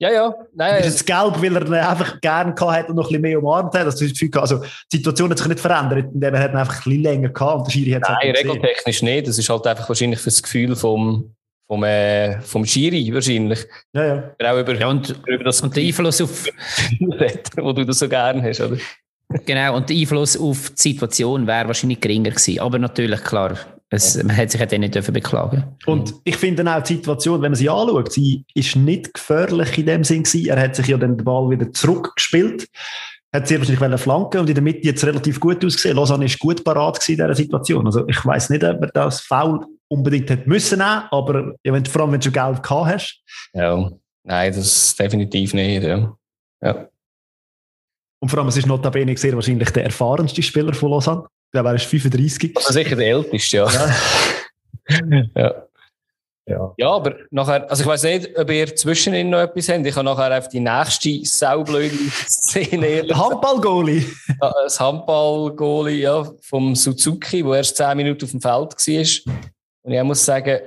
Speaker 3: Ja, ja.
Speaker 1: Nein, das ist gelb, weil er ihn einfach gerne gehabt hat und noch ein bisschen mehr umarmt hat. Also, also die Situation hat sich nicht verändert, indem er einfach ein bisschen länger gehabt und der Schiri hat
Speaker 3: Nein, regeltechnisch nicht. Das ist halt einfach wahrscheinlich für das Gefühl vom, vom, äh, vom Schiri wahrscheinlich.
Speaker 1: Ja, ja.
Speaker 3: Auch über,
Speaker 2: ja, und, über das und der Einfluss auf...
Speaker 3: wo du das so gerne hast, oder?
Speaker 2: Genau, und der Einfluss auf die Situation wäre wahrscheinlich geringer gewesen. Aber natürlich, klar, es, man hätte sich ja nicht dürfen beklagen
Speaker 1: Und ich finde auch die Situation, wenn man sie anschaut, sie ist nicht gefährlich in dem Sinn gewesen. Er hat sich ja dann den Ball wieder zurückgespielt, hat sehr wahrscheinlich eine Flanke und in der Mitte jetzt relativ gut ausgesehen. Lausanne ist gut parat in dieser Situation. Also ich weiß nicht, ob er das Foul unbedingt hätte müssen nehmen, aber ja, wenn, vor allem wenn du Geld gehabt hast.
Speaker 3: Ja. Nein, das definitiv nicht. Ja. ja.
Speaker 1: Und vor allem, es ist notabene sehr wahrscheinlich der erfahrenste Spieler von Lausanne. Ich glaube, er ist 35.
Speaker 3: Also sicher der älteste, ja. Ja. ja. Ja. ja, aber nachher, also ich weiß nicht, ob ihr zwischen ihnen noch etwas habt. Ich habe nachher auf die nächste saublöde Szene.
Speaker 1: Der Handball-Goalie.
Speaker 3: Das Handball-Goalie, ja, vom Suzuki, wo erst 10 Minuten auf dem Feld war. Und ich muss sagen,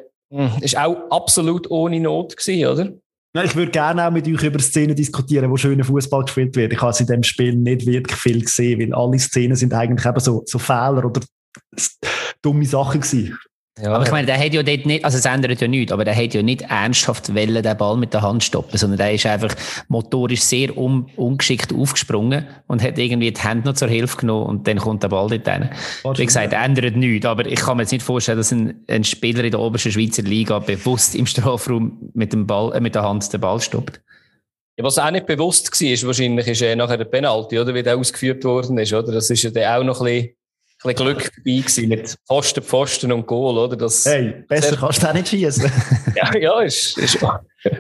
Speaker 3: ist auch absolut ohne Not gewesen, oder?
Speaker 1: Ich würde gerne auch mit euch über Szenen diskutieren, wo schöner Fußball gespielt wird. Ich habe in dem Spiel nicht wirklich viel gesehen, weil alle Szenen sind eigentlich eben so, so Fehler oder dumme Sachen gewesen.
Speaker 2: Ja, aber ich meine, der hat ja dort nicht, also es ändert ja nichts, aber der hat ja nicht ernsthaft wollen, den Ball mit der Hand stoppen, sondern der ist einfach motorisch sehr un, ungeschickt aufgesprungen und hat irgendwie die Hände noch zur Hilfe genommen und dann kommt der Ball dort rein. Wie gesagt, ändert nichts, aber ich kann mir jetzt nicht vorstellen, dass ein, ein Spieler in der obersten Schweizer Liga bewusst im Strafraum mit, dem Ball, äh, mit der Hand den Ball stoppt.
Speaker 3: Ja, was auch nicht bewusst war, ist wahrscheinlich ist, äh, nachher der Penalty, oder, wie der ausgeführt worden ist, oder? Das ist ja dann auch noch ein bisschen ein Glück dabei gewesen mit Pfosten, Pfosten und Goal, oder? Das
Speaker 1: hey, besser kannst du auch nicht schießen.
Speaker 3: ja, ja, ist, ist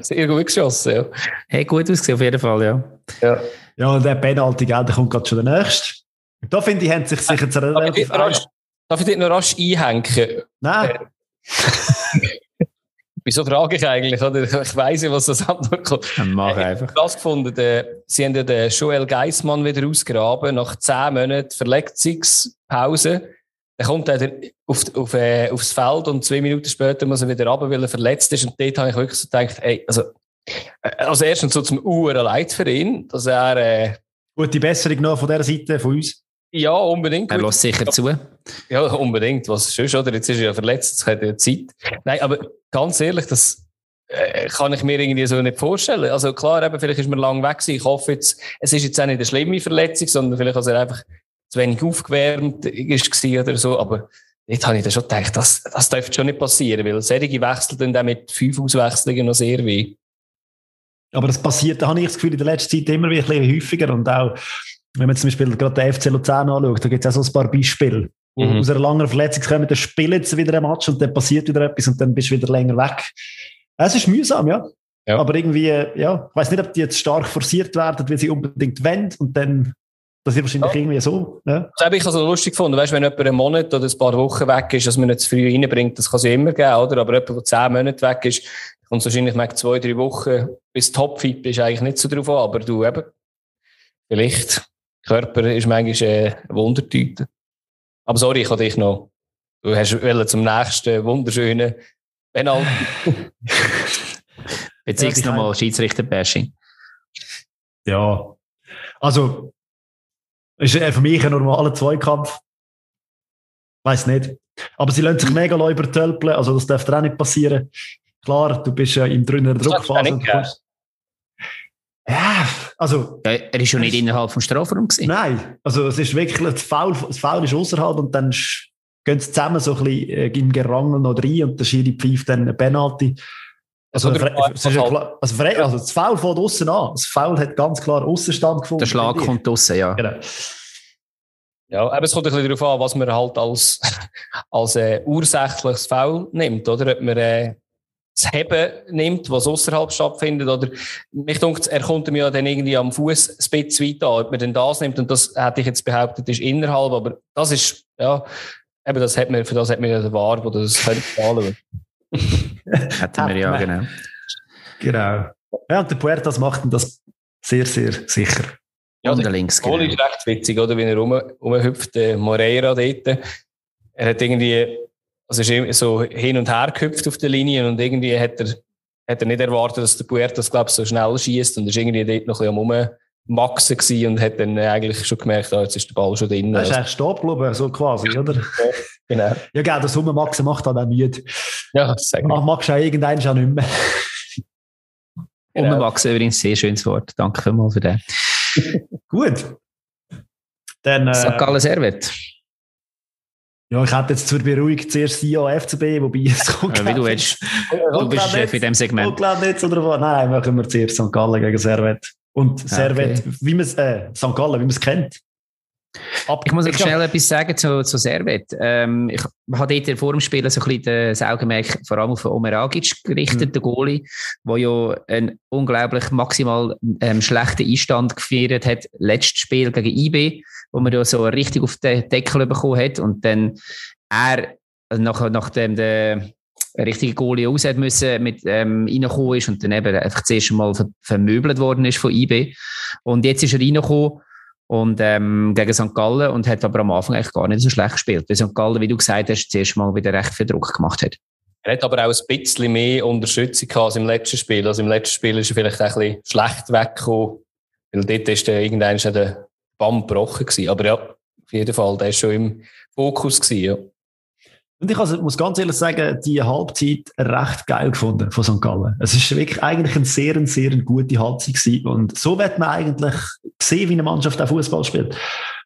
Speaker 3: sehr gut geschossen, ja.
Speaker 2: Hey, gut ausgesehen, auf jeden Fall, ja.
Speaker 1: Ja, ja und der Penalty, gell, da kommt gerade schon der nächste. Da finde ich, haben sich sicher zu relativ...
Speaker 3: Darf ich dich noch rasch einhängen?
Speaker 1: Nein. Äh,
Speaker 3: Wieso frage ich eigentlich? Oder? Ich weiss ja, was das Antwort kommt.
Speaker 2: Mach einfach.
Speaker 3: Ich das gefunden. Der, sie haben ja den Joel Geismann wieder ausgraben nach zehn Monaten Verletzungspause. Dann kommt er auf, auf, äh, aufs Feld und zwei Minuten später muss er wieder runter, weil er verletzt ist. Und dort habe ich wirklich so gedacht, ey, also, äh, als erstes so zum Uhren leid für ihn, dass er, äh,
Speaker 1: Gute Besserung noch von dieser Seite von uns.
Speaker 3: Ja, unbedingt.
Speaker 2: Er lässt sicher zu.
Speaker 3: Ja, unbedingt. Was sonst, oder? Jetzt ist er ja verletzt, jetzt hat er Zeit. Nein, aber ganz ehrlich, das äh, kann ich mir irgendwie so nicht vorstellen. Also klar, eben, vielleicht ist man lang weg gewesen. Ich hoffe jetzt, es ist jetzt auch nicht eine schlimme Verletzung, sondern vielleicht, dass er einfach zu wenig aufgewärmt ist oder so. Aber jetzt habe ich dann schon gedacht, das, das dürfte schon nicht passieren, weil solche wechseln dann mit fünf Auswechslungen noch sehr weh.
Speaker 1: Aber das passiert, da habe ich das Gefühl, in der letzten Zeit immer wieder häufiger und auch wenn man zum Beispiel gerade den FC Luzern anschaut, da gibt es auch so ein paar Beispiele. Mhm. Aus einer langen Verletzung kommen, dann spielen sie wieder ein Match und dann passiert wieder etwas und dann bist du wieder länger weg. Es ist mühsam, ja. ja. Aber irgendwie, ja, ich weiß nicht, ob die jetzt stark forciert werden, weil sie unbedingt wollen und dann passiert wahrscheinlich ja. irgendwie so. Ja.
Speaker 3: Das habe ich also lustig gefunden. Weißt, wenn jemand einen Monat oder ein paar Wochen weg ist, dass man zu früh reinbringt, das kann es ja immer geben, oder? Aber jemand, der zehn Monate weg ist, kommt wahrscheinlich nach zwei, drei Wochen bis topfit bist, eigentlich nicht so drauf an. Aber du eben, vielleicht Körper ist manchmal äh, eine Wundertüte. Aber sorry, ich habe dich noch. Du hast zum nächsten wunderschönen Penalty.
Speaker 2: Beziehungsweise nochmal Schiedsrichter-Bashing.
Speaker 1: Ja. Also, ist für mich ein normaler Zweikampf. Weiß nicht. Aber sie lassen sich mega übertölpeln, also das darf auch nicht passieren. Klar, du bist ja in der Druckphase. Ja, also.
Speaker 2: Ja, er ist schon nicht innerhalb vom Strafraum
Speaker 1: gewesen. Nein, also es ist wirklich, das Foul, das Foul ist außerhalb und dann gehen sie zusammen so ein bisschen äh, im Gerangel noch rein und der Schiri pfeift dann eine Penalty. Also, also, also, also, also das Foul fängt außen an. Das Foul hat ganz klar Außenstand gefunden.
Speaker 2: Der Schlag kommt außen, ja. Genau.
Speaker 3: Ja, aber es kommt ein bisschen darauf an, was man halt als, als äh, ursächliches Foul nimmt, oder? Ob man äh, das Heben nimmt, was außerhalb stattfindet, oder mich denkt, er kommt mir ja dann irgendwie am Fuß ein bisschen weit an, ob man denn das nimmt, und das hätte ich jetzt behauptet, ist innerhalb, aber das ist, ja, eben, das hat man, für das hat man ja den War, der das könnte anschauen.
Speaker 2: Hätten wir ja, genau.
Speaker 1: Genau. Ja, und der Puertas macht das sehr, sehr sicher.
Speaker 3: Ja, der links, genau. ist recht witzig, oder, wie er rum, rumhüpft, äh, Moreira dort. Er hat irgendwie also ist so hin und her gehüpft auf der Linie und irgendwie hat er, hat er nicht erwartet, dass der Puertas, glaube so schnell schießt und ist irgendwie dort noch ein bisschen am Rummaxen gewesen und hat dann eigentlich schon gemerkt, oh, jetzt ist der Ball schon drin.
Speaker 1: Das ist eigentlich Stopp, glaube so quasi, oder?
Speaker 3: Ja, genau.
Speaker 1: Ja, genau, das Rummaxen macht dann auch müde.
Speaker 3: Ja, das sage
Speaker 1: ich. Machst du auch irgendeinen schon nicht mehr.
Speaker 2: Genau. Rummaxen übrigens, sehr schönes Wort. Danke vielmals für den.
Speaker 1: Gut. Dann, äh,
Speaker 2: Sag alles Servet.
Speaker 1: Ja, ich hätte jetzt zur Beruhigung zuerst CEO FCB, wobei es
Speaker 2: kommt. Ja, wie du willst. Du bist Chef in diesem Segment.
Speaker 1: Nicht, oder Nein, machen wir zuerst St. Gallen gegen Servet. Und Servet, okay. wie man es, äh, St. Gallen, wie man es kennt.
Speaker 2: ich muss noch schnell etwas sagen zu, zu Servet. Ähm, ich habe dort vor dem Spiel so ein bisschen das Augenmerk vor allem auf Omer Agic gerichtet, mhm. der Goalie, der ja einen unglaublich maximal ähm, schlechten Einstand gefeiert hat, letztes Spiel gegen IB, wo man ja so richtig auf den Deckel bekommen hat und dann er, also nach, nachdem der richtige Goalie raus hat müssen, mit ähm, reingekommen ist und dann eben einfach zuerst einmal vermöbelt worden ist von IB. Und jetzt ist er reingekommen und ähm, gegen St. Gallen und hat aber am Anfang eigentlich gar nicht so schlecht gespielt, weil St. Gallen, wie du gesagt hast, zuerst mal wieder recht viel Druck gemacht hat.
Speaker 3: Er hat aber auch ein bisschen mehr Unterstützung gehabt als im letzten Spiel. Also im letzten Spiel ist er vielleicht ein bisschen schlecht weggekommen, weil dort ist der irgendwann der Bamm gebrochen gewesen. Aber ja, auf jeden Fall, der ist schon im Fokus gewesen, ja.
Speaker 1: Und ich also, muss ganz ehrlich sagen, die Halbzeit recht geil gefunden von St. Gallen. Es ist wirklich eigentlich eine sehr, sehr gute Halbzeit gewesen. Und so wird man eigentlich sehen, wie eine Mannschaft auch Fußball spielt.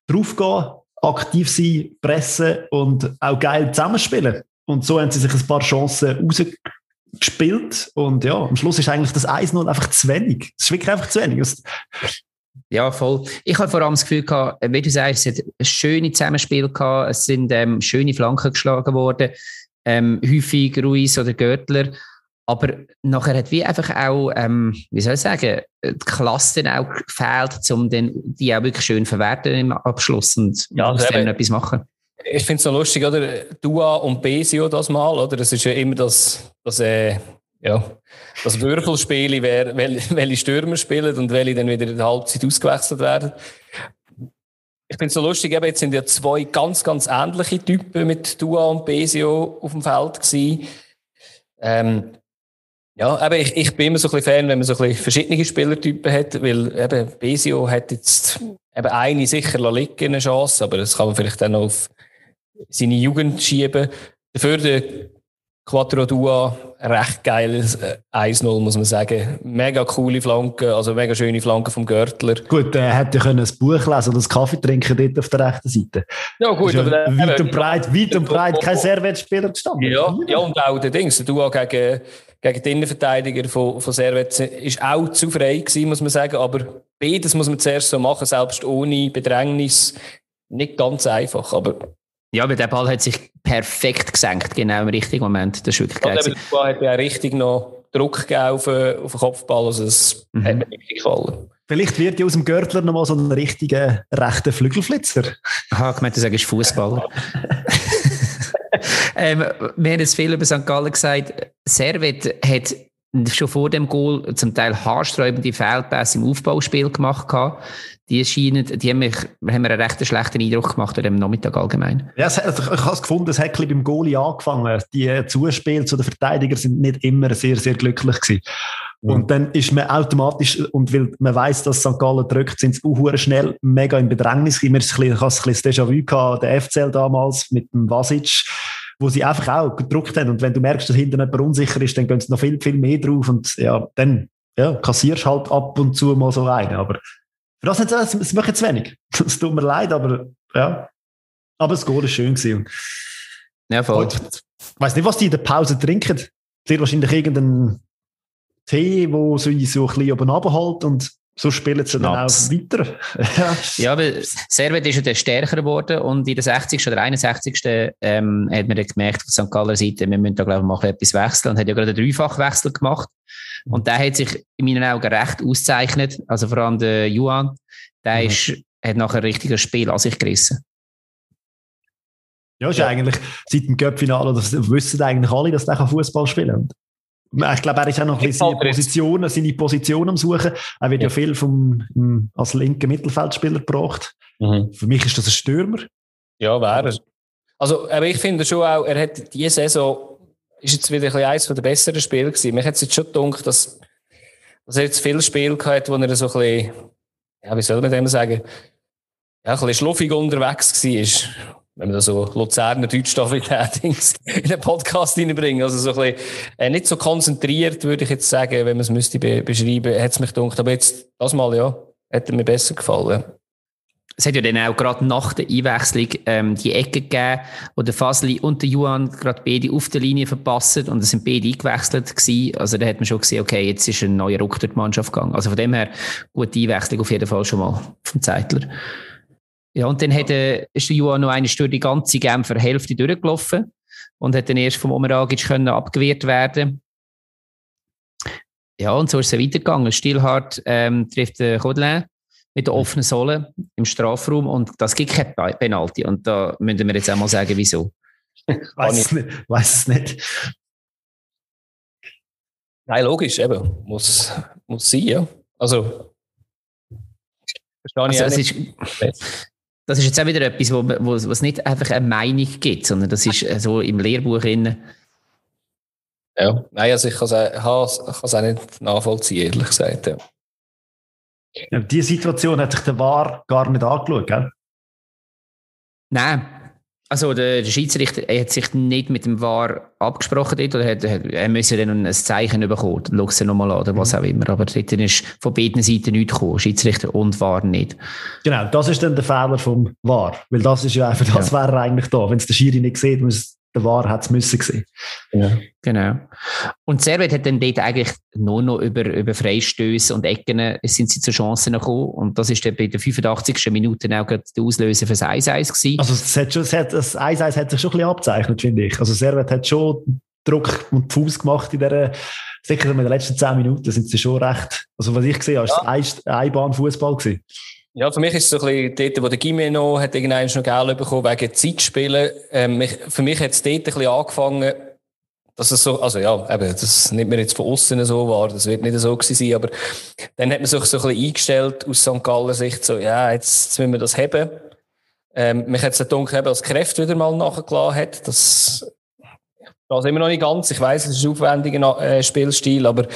Speaker 1: Draufgehen, aktiv sein, pressen und auch geil zusammenspielen. Und so haben sie sich ein paar Chancen rausgespielt. Und ja, am Schluss ist eigentlich das 1-0 einfach zu wenig. Es ist wirklich einfach zu wenig.
Speaker 2: Ja, voll. Ich habe vor allem das Gefühl gehabt, wie du sagst, es hat ein schönes Zusammenspiel gehabt, es sind ähm, schöne Flanken geschlagen worden, ähm, häufig Ruiz oder Görtler. Aber nachher hat wie einfach auch, ähm, wie soll ich sagen, die Klasse auch gefehlt, um den, die auch wirklich schön verwerten im Abschluss und ja, aus dem etwas machen.
Speaker 3: Ich finde es so lustig, oder? Dua und Besio das mal, oder? Das ist ja immer das, das äh, ja, das Würfelspiel, wer, welche Stürmer spielen und welche dann wieder in der Halbzeit ausgewechselt werden. Ich finde es so lustig, eben, jetzt sind ja zwei ganz, ganz ähnliche Typen mit Dua und Besio auf dem Feld gewesen. Ähm, ja, aber ich, ich bin immer so ein bisschen Fan, wenn man so ein bisschen verschiedene Spielertypen hat, weil eben Besio hat jetzt eben eine sicher liegen, eine Chance, aber das kann man vielleicht dann auf seine Jugend schieben. Dafür der Quattro Dua, recht geiles 1-0, äh, muss man sagen. Mega coole Flanke, also mega schöne Flanke vom Görtler.
Speaker 1: Gut, er äh, hätte können ein Buch lesen oder einen Kaffee trinken dort auf der rechten Seite.
Speaker 3: Ja, gut.
Speaker 1: aber, weit und breit, weit und breit kein Servet-Spieler gestanden.
Speaker 3: Ja, ja, und auch der Dings, der Dua gegen, gegen den Innenverteidiger von, von Servet ist auch zu frei gewesen, muss man sagen. Aber beides muss man zuerst so machen, selbst ohne Bedrängnis. Nicht ganz einfach, aber
Speaker 2: ja, aber der Ball hat sich perfekt gesenkt, genau im richtigen Moment. Das ist wirklich geil.
Speaker 3: der Ball hat ja richtig noch Druck gegeben auf, den, auf den Kopfball, also es mhm. hat mir richtig gefallen.
Speaker 1: Vielleicht wird ja aus dem Görtler noch mal so ein richtiger rechter Flügelflitzer.
Speaker 2: Aha, ich meinte, du sagst Fußballer. ähm, wir haben jetzt viel über St. Gallen gesagt. Servet hat schon vor dem Goal zum Teil haarsträubende Fehlpässe im Aufbauspiel gemacht. Gehabt die scheinen, die haben, mich, haben mir einen recht schlechten Eindruck gemacht an dem Nachmittag allgemein.
Speaker 1: Ja, also ich habe es gefunden, es hat beim Goalie angefangen. Die Zuspiele zu den Verteidigern sind nicht immer sehr, sehr glücklich gewesen. Und dann ist man automatisch, und weil man weiß, dass St. Gallen drückt, sind sie auch schnell mega in Bedrängnis. Ich habe ein bisschen das Déjà-vu gehabt, der FCL damals mit dem Vasic, wo sie einfach auch gedruckt haben. Und wenn du merkst, dass hinten jemand unsicher ist, dann gehen sie noch viel, viel mehr drauf. Und ja, dann ja, kassierst halt ab und zu mal so rein. Aber für das, das, das macht zu wenig. Es tut mir leid, aber ja. Aber das Goal war schön. Gewesen.
Speaker 2: Ja, voll.
Speaker 1: Ich weiß nicht, was die in der Pause trinken. Sehr wahrscheinlich irgendeinen Tee, wo sie so ein bisschen oben runterhält und so spielen sie dann auch weiter.
Speaker 2: ja, ja aber Servet ist ja dann stärker geworden und in der 60. oder 61. Ähm, hat man dann gemerkt, von St. Galler Seite, wir müssen da glaube ich mal etwas wechseln und hat ja gerade einen Dreifachwechsel gemacht. Und der hat sich in meinen Augen recht auszeichnet. Also vor allem der Juan, der mhm. ist, hat nachher ein richtiges Spiel an sich gerissen.
Speaker 1: Ja, ist ja. eigentlich seit dem Cup-Finale, das wissen eigentlich alle, dass der Fußball spielen kann. Ich glaube, er ist auch noch ein bisschen seine Position, seine Position am Suchen. Er wird ja, ja viel vom, als linker Mittelfeldspieler gebracht. Mhm. Für mich ist das ein Stürmer.
Speaker 3: Ja, wäre er. Also, aber ich finde schon auch, er hat diese Saison ist jetzt wieder ein eines der besseren Spiele gewesen. Mich hat es jetzt schon gedacht, dass, dass er jetzt viele Spiele gehabt wo er so ein bisschen, ja, wie soll man dem sagen, ja, ein bisschen schluffig unterwegs war. Wenn man da so Luzerner Deutschstabilität in den Podcast reinbringen. Also so ein bisschen, äh, nicht so konzentriert, würde ich jetzt sagen, wenn man es müsste be beschreiben, hat es mich gedacht. Aber jetzt, das mal, ja, hätte mir besser gefallen
Speaker 2: es hat ja dann auch gerade nach der Einwechslung ähm, die Ecke gegeben, wo der Fasli und der Juan gerade beide auf der Linie verpassen und es sind beide eingewechselt gewesen. Also da hat man schon gesehen, okay, jetzt ist ein neuer Ruck durch die Mannschaft gegangen. Also von dem her, gute Einwechslung auf jeden Fall schon mal vom Zeitler. Ja, und dann hat, äh, ist der Johann noch eine Stunde die ganze Genfer Hälfte durchgelaufen und hat dann erst vom Omeragic können abgewehrt werden. Ja, und so ist es weitergegangen. Stillhart ähm, trifft den Codelin mit der offenen Sohle im Strafraum und das gibt kein Penalty. Und da müssen wir jetzt einmal sagen, wieso.
Speaker 1: Weiß es nicht. Weiß es nicht.
Speaker 3: Nein, logisch, eben. Muss, muss sein, ja. Also,
Speaker 2: verstehe ich also, ist, Das ist jetzt auch wieder etwas, wo, wo, wo es nicht einfach eine Meinung gibt, sondern das ist so im Lehrbuch drin.
Speaker 3: Ja, nein, also ich kann es auch nicht nachvollziehen, ehrlich gesagt. Ja.
Speaker 1: Ja, diese Situation hat sich der VAR gar nicht angeschaut, gell?
Speaker 2: Nein. Also der, der Schiedsrichter er hat sich nicht mit dem VAR abgesprochen dort, oder hat, er müsse dann ein Zeichen bekommen, schau es nochmal an oder was mhm. auch immer. Aber dort ist von beiden Seiten nichts gekommen, Schiedsrichter und VAR nicht.
Speaker 1: Genau, das ist dann der Fehler vom VAR, weil das ist ja einfach, das ja. wäre eigentlich da. Wenn es der Schiri nicht sieht, muss der War hat es müssen gesehen.
Speaker 2: Ja. Genau. Und Servet hat dann dort eigentlich nur noch über, über Freistöße und Ecken sind sie zu Chancen gekommen. Und das ist dann bei der 85. Minute auch der Auslöser für das 1-1 gewesen.
Speaker 1: Also das, hat schon, das 1-1 hat sich schon ein bisschen abzeichnet, finde ich. Also Servet hat schon Druck und Fuß gemacht in der sicher in den letzten 10 Minuten sind sie schon recht, also was ich gesehen habe, ja. ein Einbahn-Fußball gewesen.
Speaker 3: Ja, für mich ist es so ein bisschen dort, wo der Gimeno hat irgendwann noch Geld bekommen wegen Zeitspielen. Ähm, für mich hat es dort ein bisschen angefangen, dass es so, also ja, eben, das nimmt mir jetzt von außen so wahr, das wird nicht so gewesen sein, aber dann hat man sich so ein bisschen eingestellt aus St. Gallen Sicht, so, ja, jetzt, jetzt müssen wir das haben. Ähm, mich hat es dunkel dass Kräfte wieder mal nachgelassen hat, das, das immer noch nicht ganz, ich weiss, es ist ein aufwendiger äh, Spielstil, aber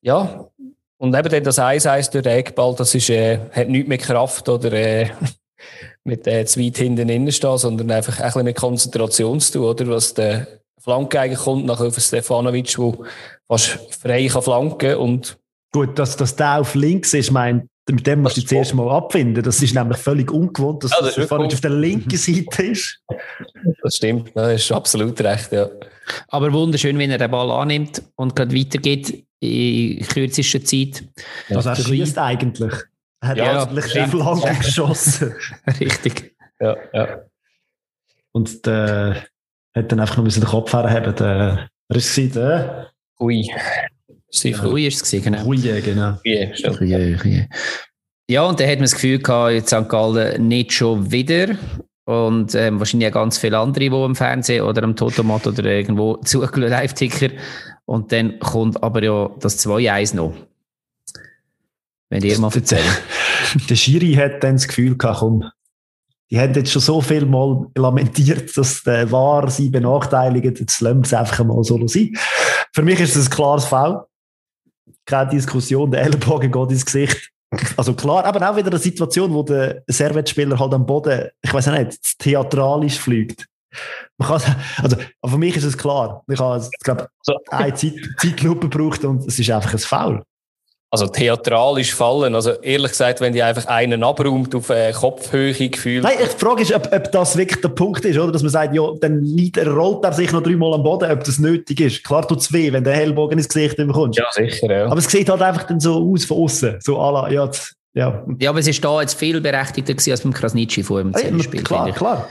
Speaker 3: ja, und eben dann das 1-1 durch den Eckball, das ist, äh, hat nichts mit Kraft oder äh, mit äh, zu weit hinten innen stehen, sondern einfach ein bisschen mit Konzentration zu tun, oder? Was der Flanke eigentlich kommt, nach auf Stefanovic, der fast frei kann flanken und
Speaker 1: Gut, dass, dass der auf links ist, mein, mit dem musst du zuerst mal abfinden. Das ist nämlich völlig ungewohnt, dass ja, das Stefanovic auf der linken Seite ist.
Speaker 3: Das stimmt, das ist absolut recht, ja.
Speaker 2: Aber wunderschön, wenn er den Ball annimmt und gerade weitergeht in kürzester Zeit.
Speaker 1: Also er schießt eigentlich. Er hat ja, eigentlich ja, Flanke geschossen.
Speaker 2: Richtig.
Speaker 3: Ja, ja.
Speaker 1: Und der hat dann einfach noch den Kopf herhaben. Der, er ist der...
Speaker 3: Hui.
Speaker 2: Hui ist es genau.
Speaker 1: Hui, genau.
Speaker 2: Hui, Hui. Ja, und dann hat man das Gefühl gehabt, jetzt St. Gallen nicht schon wieder. Und ähm, wahrscheinlich auch ganz viele andere, die am Fernsehen oder am Totomat oder irgendwo zugeschaut Live-Ticker und dann kommt aber ja das 2-1 noch. Wenn ihr mal erzählen.
Speaker 1: Der Schiri hat dann das Gefühl gehabt, komm, die haben jetzt schon so viel mal lamentiert, dass der War sie benachteiligt, jetzt lassen wir es einfach mal so sein. Für mich ist das ein klares Fall. Keine Diskussion, der Ellenbogen geht ins Gesicht. Also klar, aber auch wieder eine Situation, wo der Servetspieler halt am Boden, ich weiß nicht, theatralisch fliegt. Man kann, also, für mich ist es klar. Ich habe, glaube eine Zeit, Zeitlupe gebraucht und es ist einfach ein Foul.
Speaker 3: Also theatralisch fallen. Also ehrlich gesagt, wenn die einfach einen abräumt auf äh, Kopfhöhe gefühlt.
Speaker 1: Nein, die Frage ist, ob, ob, das wirklich der Punkt ist, oder? Dass man sagt, ja, dann liegt, rollt er sich noch dreimal am Boden, ob das nötig ist. Klar tut es weh, wenn der Hellbogen ins Gesicht bekommst.
Speaker 3: Ja, sicher, ja.
Speaker 1: Aber es sieht halt einfach dann so aus von außen. So la, ja, ja.
Speaker 2: ja, aber es ist da jetzt viel berechtigter als beim Krasnitschi vor dem
Speaker 1: Spiel. Klar, klar.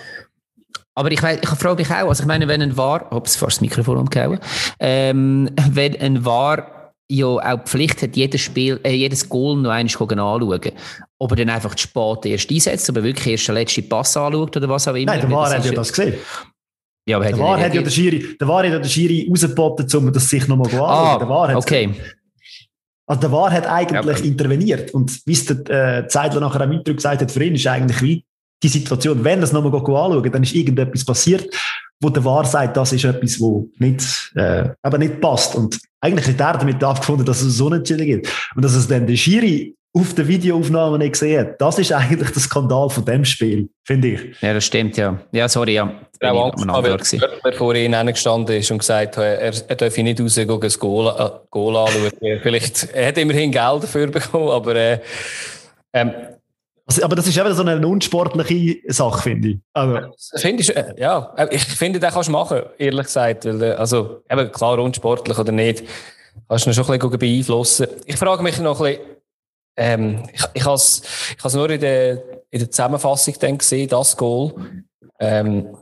Speaker 2: Aber ich, weiss, ich frage mich auch, also ich meine, wenn ein War, ups, fast das Mikrofon umgehauen, ähm, wenn ein War ja auch die Pflicht hat, jedes Spiel, äh, jedes Goal noch einmal anschauen. Ob er dann einfach zu spät erst einsetzt, aber wirklich erst den letzten Pass anschaut oder was auch immer.
Speaker 1: Nein, der War hat ja das gesehen. Ja, aber der War hat ja der Schiri, der War hat ja der Schiri rausgeboten, um das sich nochmal zu
Speaker 2: ah, der War hat okay.
Speaker 1: Also der War hat eigentlich ja, interveniert und wie es der äh, Zeitler nachher am Intro gesagt hat, für ihn ist eigentlich wie die Situation, wenn das nochmal anschauen, dann ist irgendetwas passiert, wo der Wahr sagt, das ist etwas, wo nicht, äh, aber nicht passt. Und eigentlich hat er damit aufgefunden, dass es so unentschieden gibt. Und dass es dann der Schiri auf der Videoaufnahme nicht gesehen hat. Das ist eigentlich der Skandal von dem Spiel, finde ich.
Speaker 2: Ja, das stimmt, ja. Ja, sorry, ja.
Speaker 3: Bin auch Angst, weil er vor ihm gestanden ist und gesagt hat, er, er darf nicht rausgehen, ein Goal, äh, Goal anschauen. Vielleicht, er hat immerhin Geld dafür bekommen, aber äh, ähm,
Speaker 1: also, aber das ist eben so eine unsportliche Sache, finde ich. Also.
Speaker 3: Finde ich, äh, ja, äh, ich finde, das kannst du machen, ehrlich gesagt. Weil, äh, also, eben klar, unsportlich oder nicht, kannst du schon ein bisschen beeinflussen. Ich frage mich noch ein bisschen, ähm, ich, ich habe es ich nur in der, in der Zusammenfassung dann gesehen, das Goal. Ähm,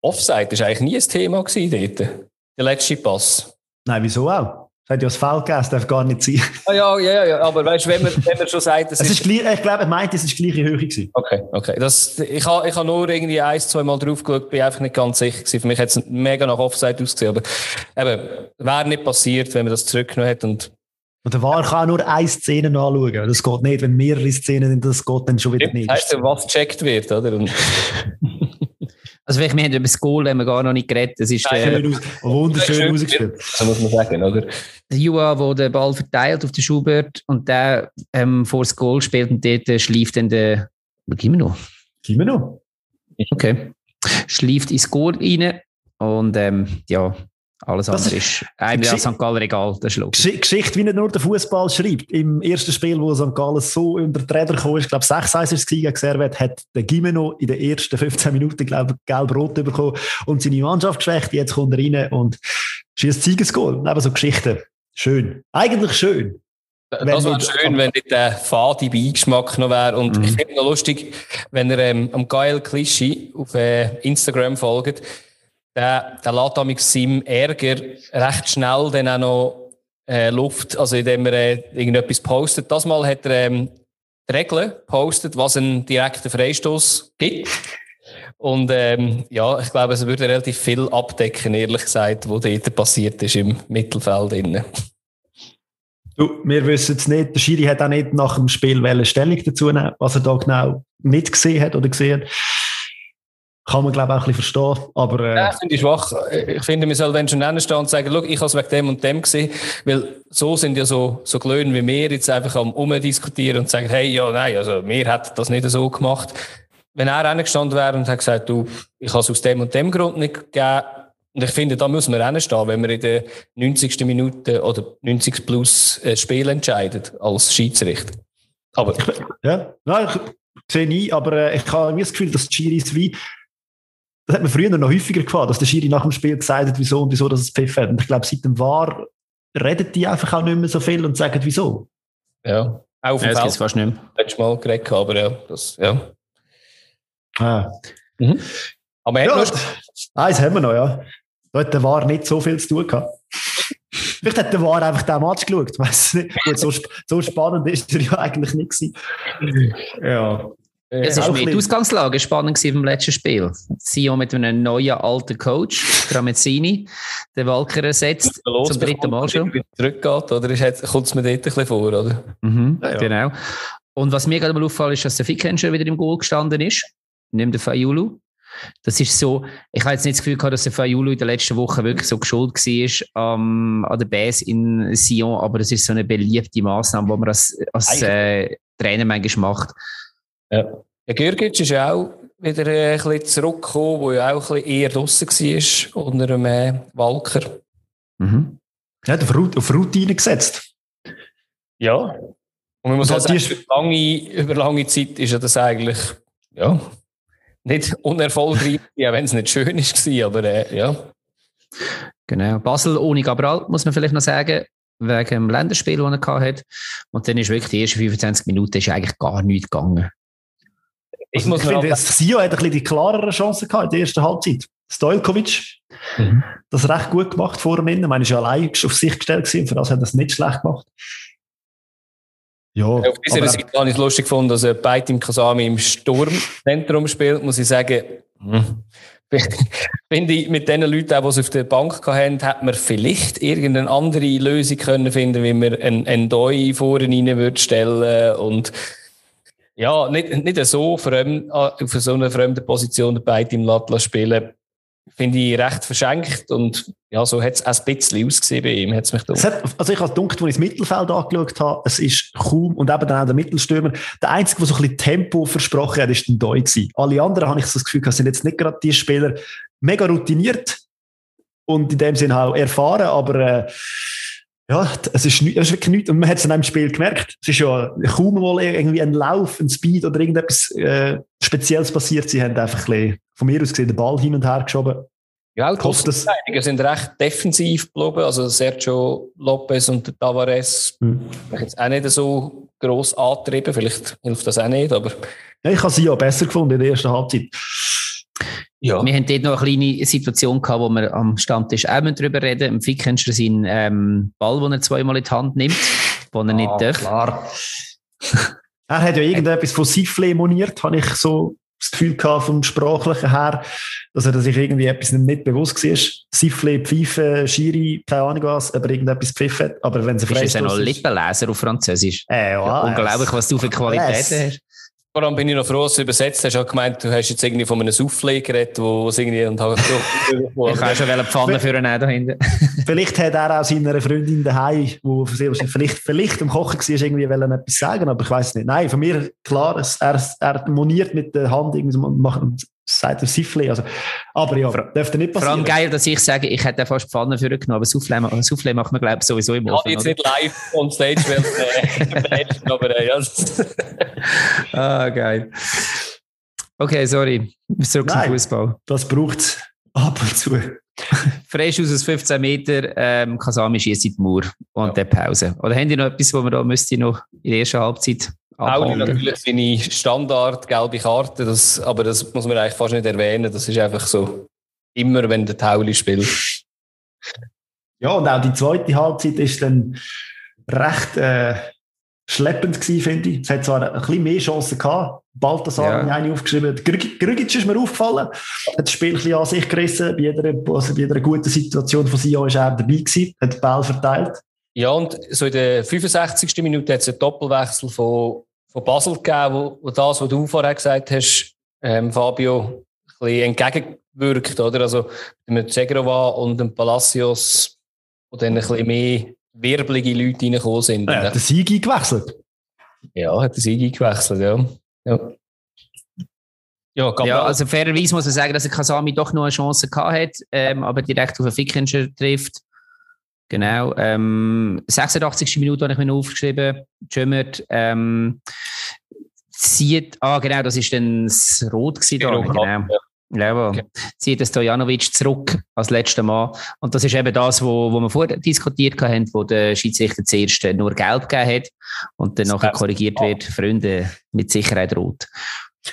Speaker 3: Offside war eigentlich nie ein Thema gewesen dort. Der letzte Pass.
Speaker 1: Nein, wieso auch? Es hat ja das Foul gegeben, das darf gar nicht sein.
Speaker 3: Ah, ja, ja, ja, aber weißt du, wenn man, wenn man schon sagt,
Speaker 1: es ist... gleich, ich glaube, er meint, es ist die gleiche Höhe gewesen.
Speaker 3: Okay, okay. Das, ich habe ich ha nur irgendwie ein, zwei Mal drauf geschaut, bin einfach nicht ganz sicher gewesen. Für mich hat es mega nach Offside ausgesehen, aber eben, wäre nicht passiert, wenn man das zurückgenommen hätte und
Speaker 1: und der VAR kann nur eine Szene anschauen. Das geht nicht, wenn mehrere Szenen sind, das geht dann schon wieder nicht.
Speaker 3: Das heißt, was gecheckt wird, oder?
Speaker 2: also vielleicht, wir haben über das Goal haben wir gar noch nicht geredet. Das ist
Speaker 1: äh, wunderschön ausgespielt.
Speaker 3: Das muss man sagen, oder?
Speaker 2: Der Jua, der den Ball verteilt auf den Schubert und der ähm, vor das Goal spielt und dort äh, schleift dann der... Gib mir noch.
Speaker 1: Gib mir noch.
Speaker 2: Okay. Schleift ins Goal rein und ähm, ja, alles das andere ist einem ja St. Gallen egal, das ist
Speaker 1: logisch. Geschichte, wie nicht nur der Fußball schreibt. Im ersten Spiel, wo St. Gallen so unter den Räder kam, ich glaube 6-1 ist gegen Servet, hat der Gimeno in den ersten 15 Minuten, glaube ich, gelb-rot bekommen und seine Mannschaft geschwächt. Jetzt kommt er rein und schießt Siegesgoal. Eben so Geschichten. Schön. Eigentlich schön.
Speaker 3: Das wäre schön, wenn nicht der fade Beigeschmack noch wäre. Und mhm. ich finde es noch lustig, wenn er ähm, am Geil Klischee auf äh, Instagram folgt, der, der lässt damit seinem Ärger recht schnell dann auch noch äh, Luft, also indem er äh, irgendetwas postet. Das Mal hat er ähm, die Regeln postet, was einen direkten Freistoß gibt. Und ähm, ja, ich glaube, es würde relativ viel abdecken, ehrlich gesagt, was dort passiert ist im Mittelfeld. Innen.
Speaker 1: Du, wir wissen es nicht. Der Schiri hat auch nicht nach dem Spiel Stellung dazu nehmen, was er da genau nicht gesehen hat oder gesehen hat. Kann man, glaube ich, auch ein bisschen verstehen. Aber, äh,
Speaker 3: ja, finde ich schwach. Ich finde, man soll, wenn schon nennen stehen und sagen, schau, ich habe es wegen dem und dem gesehen. Weil so sind ja so, so Glöhnen wie wir jetzt einfach am Umdiskutieren und sagen, hey, ja, nein, also, wir hätten das nicht so gemacht. Wenn er reingestanden wäre und hat gesagt, du, ich habe es aus dem und dem Grund nicht gegeben, und ich finde, da muss man reinstehen, wenn man in der 90. Minute oder 90 plus ein Spiel entscheidet als Schiedsrichter.
Speaker 1: Aber. Ja, nein, ich sehe nie, aber äh, ich habe das Gefühl, dass die Schiris wie das hat man früher noch häufiger gefahren, dass der Schiri nach dem Spiel gesagt hat, wieso und wieso, dass es Pfiff hat. Und ich glaube, seit dem War redet die einfach auch nicht mehr so viel und sagen, wieso.
Speaker 3: Ja, auch auf dem
Speaker 2: ja, Feld. fast nicht mehr.
Speaker 3: Letztes Mal geredet, aber ja, das, ja.
Speaker 1: Ah.
Speaker 3: Mhm. Aber
Speaker 1: ja, eins haben wir noch, ja. Da hat der War nicht so viel zu tun gehabt. Vielleicht hat der War einfach den Match geschaut. Weiss nicht. Gut, so, so spannend ist er ja eigentlich nicht gewesen.
Speaker 2: Ja. Äh, es ist mehr die Ausgangslage spannend im letzten Spiel. Sion mit einem neuen alten Coach, Tramezzini, den Walker ersetzt,
Speaker 3: los, zum dritten Mal schon. Zurückgeht, oder kommt es mir dort ein bisschen vor, oder?
Speaker 2: Mhm, ja, ja. Genau. Und was mir gerade mal auffällt, ist, dass der Fickenschel wieder im Goal gestanden ist, neben der Fayulu. Das ist so, ich habe jetzt nicht das Gefühl gehabt, dass der Fayulu in der letzten Woche wirklich so geschuld war ähm, an der Base in Sion, aber das ist so eine beliebte Maßnahme, die man als, als äh, Trainer manchmal macht.
Speaker 3: Ja. Der Gürgic ist ja auch wieder ein bisschen zurückgekommen, wo ja auch ein bisschen eher draussen war, unter einem äh, Walker.
Speaker 1: Mhm. Ja, auf Routine gesetzt.
Speaker 3: Ja. Und man muss auch sagen, über lange, über lange Zeit ist ja das eigentlich, ja, nicht unerfolgreich, ja, wenn es nicht schön war, aber äh, ja.
Speaker 2: Genau. Basel ohne Gabral, muss man vielleicht noch sagen, wegen dem Länderspiel, das er hatte. Und dann ist wirklich die ersten 25 Minuten ist eigentlich gar nichts gegangen.
Speaker 1: Ich, also, ich finde, das Sio hat ein bisschen die klarere Chance gehabt in der ersten Halbzeit. Stojkovic, mhm. das recht gut gemacht vor dem Innen. Ich meine, ist ja allein auf sich gestellt gewesen, für das hat er es nicht schlecht gemacht.
Speaker 3: Ja, auf dieser Seite habe ich es lustig gefunden, dass er bei Tim Kasami im Sturmzentrum spielt, muss ich sagen, hm. finde ich, mit den Leuten, die es auf der Bank hatten, hätte man vielleicht irgendeine andere Lösung können finden, wie man einen, einen Doi vorne rein würde stellen und ja, nicht, nicht so fremd, auf so einer fremden Position dabei im Latla spielen, finde ich recht verschenkt und ja, so hat es ein bisschen ausgesehen bei ihm, hat's mich
Speaker 1: es hat, Also ich habe gedacht, als ich das Mittelfeld angeschaut habe, es ist kaum, und eben dann auch der Mittelstürmer, der Einzige, der so ein bisschen Tempo versprochen hat, ist der Doi gewesen. Alle anderen habe ich so das Gefühl, sind jetzt nicht gerade die Spieler mega routiniert und in dem Sinne auch erfahren, aber äh, ja, es ist, es ist wirklich nichts. Und man hat es in einem Spiel gemerkt. Es ist ja kaum mal irgendwie ein Lauf, ein Speed oder irgendetwas äh, Spezielles passiert. Sie haben einfach ein bisschen, von mir aus gesehen den Ball hin und her geschoben.
Speaker 3: Ja, die sind recht defensiv geblieben. Also Sergio Lopez und Tavares hm. jetzt auch nicht so gross angetrieben. Vielleicht hilft das auch nicht, aber...
Speaker 1: Ja, ich habe sie ja besser gefunden in der ersten Halbzeit.
Speaker 2: Ja. Wir haben dort noch eine kleine Situation gehabt, wo wir am Stammtisch auch darüber reden. Im Fick kennst du seinen ähm, Ball, den er zweimal in die Hand nimmt, den er ah, nicht darf.
Speaker 1: Klar. er hat ja irgendetwas von Siffle moniert, habe ich so das Gefühl gehabt, vom Sprachlichen her, dass er sich irgendwie etwas nicht bewusst war. Siffle, Pfeife, Schiri, keine Ahnung was, aber irgendetwas gepfiffen Aber wenn sie
Speaker 2: ist. ja noch Lippenleser auf Französisch.
Speaker 1: Äh, ja,
Speaker 2: Unglaublich, was du für Qualitäten hast.
Speaker 3: Vor allem bin ich noch froh, dass du übersetzt hast. Ich habe gemeint, du hast jetzt irgendwie von einem Soufflé geredet, wo es irgendwie und habe
Speaker 2: so, Ich kann schon eine Pfanne für einen da hinten.
Speaker 1: vielleicht hat er auch seiner Freundin daheim, wo vielleicht, vielleicht am Kochen war, irgendwie wollen etwas sagen, aber ich weiß es nicht. Nein, von mir klar, er, er moniert mit der Hand irgendwie machen sagt er Siffle. Also, aber ja, dürfte nicht passieren.
Speaker 2: Vor allem geil, dass ich sage, ich hätte fast Pfanne für genommen, aber Soufflé, Soufflé macht man, glaube ich, sowieso im
Speaker 3: Ofen. Ich jetzt nicht live on stage, weil äh, aber äh, ja.
Speaker 2: ah, geil. Okay, sorry. Zurück zum Fußball.
Speaker 1: Das braucht es ab und zu.
Speaker 2: Fresh aus 15 Meter, ähm, Kasami schießt in die Mauer und ja. dann Pause. Oder haben die noch etwas, wo wir da müsste noch in der ersten Halbzeit
Speaker 3: Pauli natürlich seine Standard gelbe Karte, das, aber das muss man eigentlich fast nicht erwähnen. Das ist einfach so, immer wenn der Tauli spielt.
Speaker 1: Ja, und auch die zweite Halbzeit ist dann recht äh, schleppend gewesen, finde ich. Es hat zwar ein bisschen mehr Chancen gehabt. Balthasar ja. habe eine aufgeschrieben. Grügic ist mir aufgefallen. Hat das Spiel ein bisschen an sich gerissen. Bei jeder, also bei jeder guten Situation von Sion ist er dabei gewesen. Hat den Ball verteilt.
Speaker 3: Ja, und so in der 65. Minute hat es einen Doppelwechsel von von Basel gegeben, wo, wo das, was du vorher gesagt hast, ähm, Fabio, ein bisschen entgegenwirkt, oder? Also mit und dem Palacios, wo dann ein bisschen mehr wirbelige Leute reingekommen sind.
Speaker 1: Ja, hat der Sieg gewechselt.
Speaker 3: Ja, hat der Sieg gewechselt, ja. ja.
Speaker 2: Ja, ja, also fairerweise muss man sagen, dass der Kasami doch noch eine Chance gehabt hat, ähm, aber direkt auf den Fickenscher trifft. Genau. Ähm, 86. Minute habe ich mir noch aufgeschrieben. Jömmert ähm, zieht, ah genau, das ist dann das Rot gewesen da, genau. Ja. Ja, okay. zieht Stojanovic zurück als letzter Mal. Und das ist eben das, wo, wo wir vorher diskutiert haben, wo der Schiedsrichter zuerst nur gelb gegeben hat und dann nachher korrigiert wird, Freunde, mit Sicherheit rot.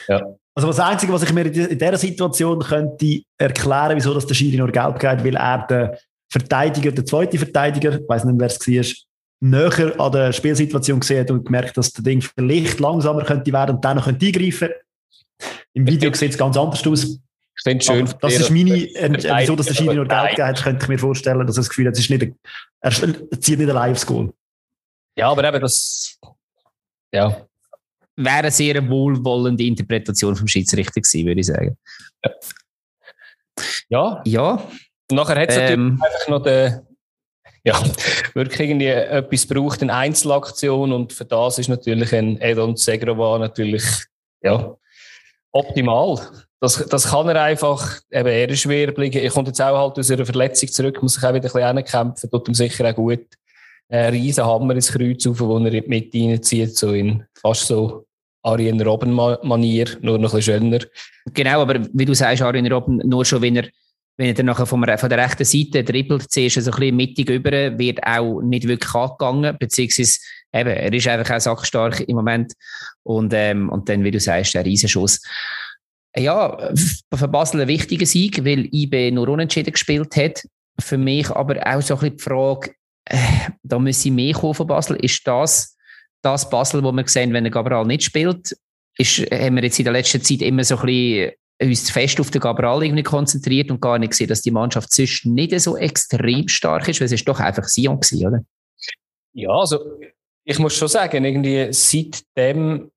Speaker 1: Ja. Also das Einzige, was ich mir in dieser Situation könnte erklären, wieso das der Schiri nur gelb geht, weil er den Verteidiger, der zweite Verteidiger, ich weiß nicht, wer es war, näher an der Spielsituation gesehen und gemerkt, dass das Ding vielleicht langsamer könnte werden und dann könnte eingreifen. Im Video sieht es ganz anders aus.
Speaker 3: Ich finde schön.
Speaker 1: das ist meine, äh, wieso dass der Schiri nur Geld gegeben hat, könnte ich mir vorstellen, dass er das Gefühl hat, ist nicht, er zieht nicht allein aufs Goal.
Speaker 3: Ja, aber eben das, ja.
Speaker 2: Wäre eine sehr wohlwollende Interpretation vom Schiedsrichter gewesen, würde ich sagen.
Speaker 3: Ja.
Speaker 2: Ja.
Speaker 3: Und nachher hat es ähm, natürlich einfach noch den, ja, wirklich irgendwie etwas braucht, eine Einzelaktion und für das ist natürlich ein Edon Segrova natürlich, ja, optimal. Das, das kann er einfach, eben er ist schwerbelig, er kommt jetzt auch halt aus einer Verletzung zurück, muss sich auch wieder ein bisschen kämpfen, tut ihm sicher auch gut. Ein riesen Hammer ins Kreuz auf, wo er mit reinzieht, so in fast so Arjen Robben-Manier, nur noch ein bisschen schöner.
Speaker 2: Genau, aber wie du sagst, Arjen Robben, nur schon, wenn er wenn er dann nachher von, von der rechten Seite dribbelt, zuerst so ein bisschen mittig über, wird auch nicht wirklich angegangen, beziehungsweise eben, er ist einfach auch sackstark im Moment und, ähm, und dann, wie du sagst, der Riesenschuss. Ja, für Basel ein wichtiger Sieg, weil IB nur unentschieden gespielt hat. Für mich aber auch so ein bisschen die Frage, äh, da müsse mehr kommen von Basel. Ist das das Basel, wo wir sehen, wenn der Gabriel nicht spielt? Ist, haben wir jetzt in der letzten Zeit immer so ein bisschen uns fest auf den Gabriel irgendwie konzentriert und gar nicht gesehen, dass die Mannschaft sonst nicht so extrem stark ist, weil es ist doch einfach Sion gewesen, oder?
Speaker 3: Ja, also ich muss schon sagen, irgendwie seitdem,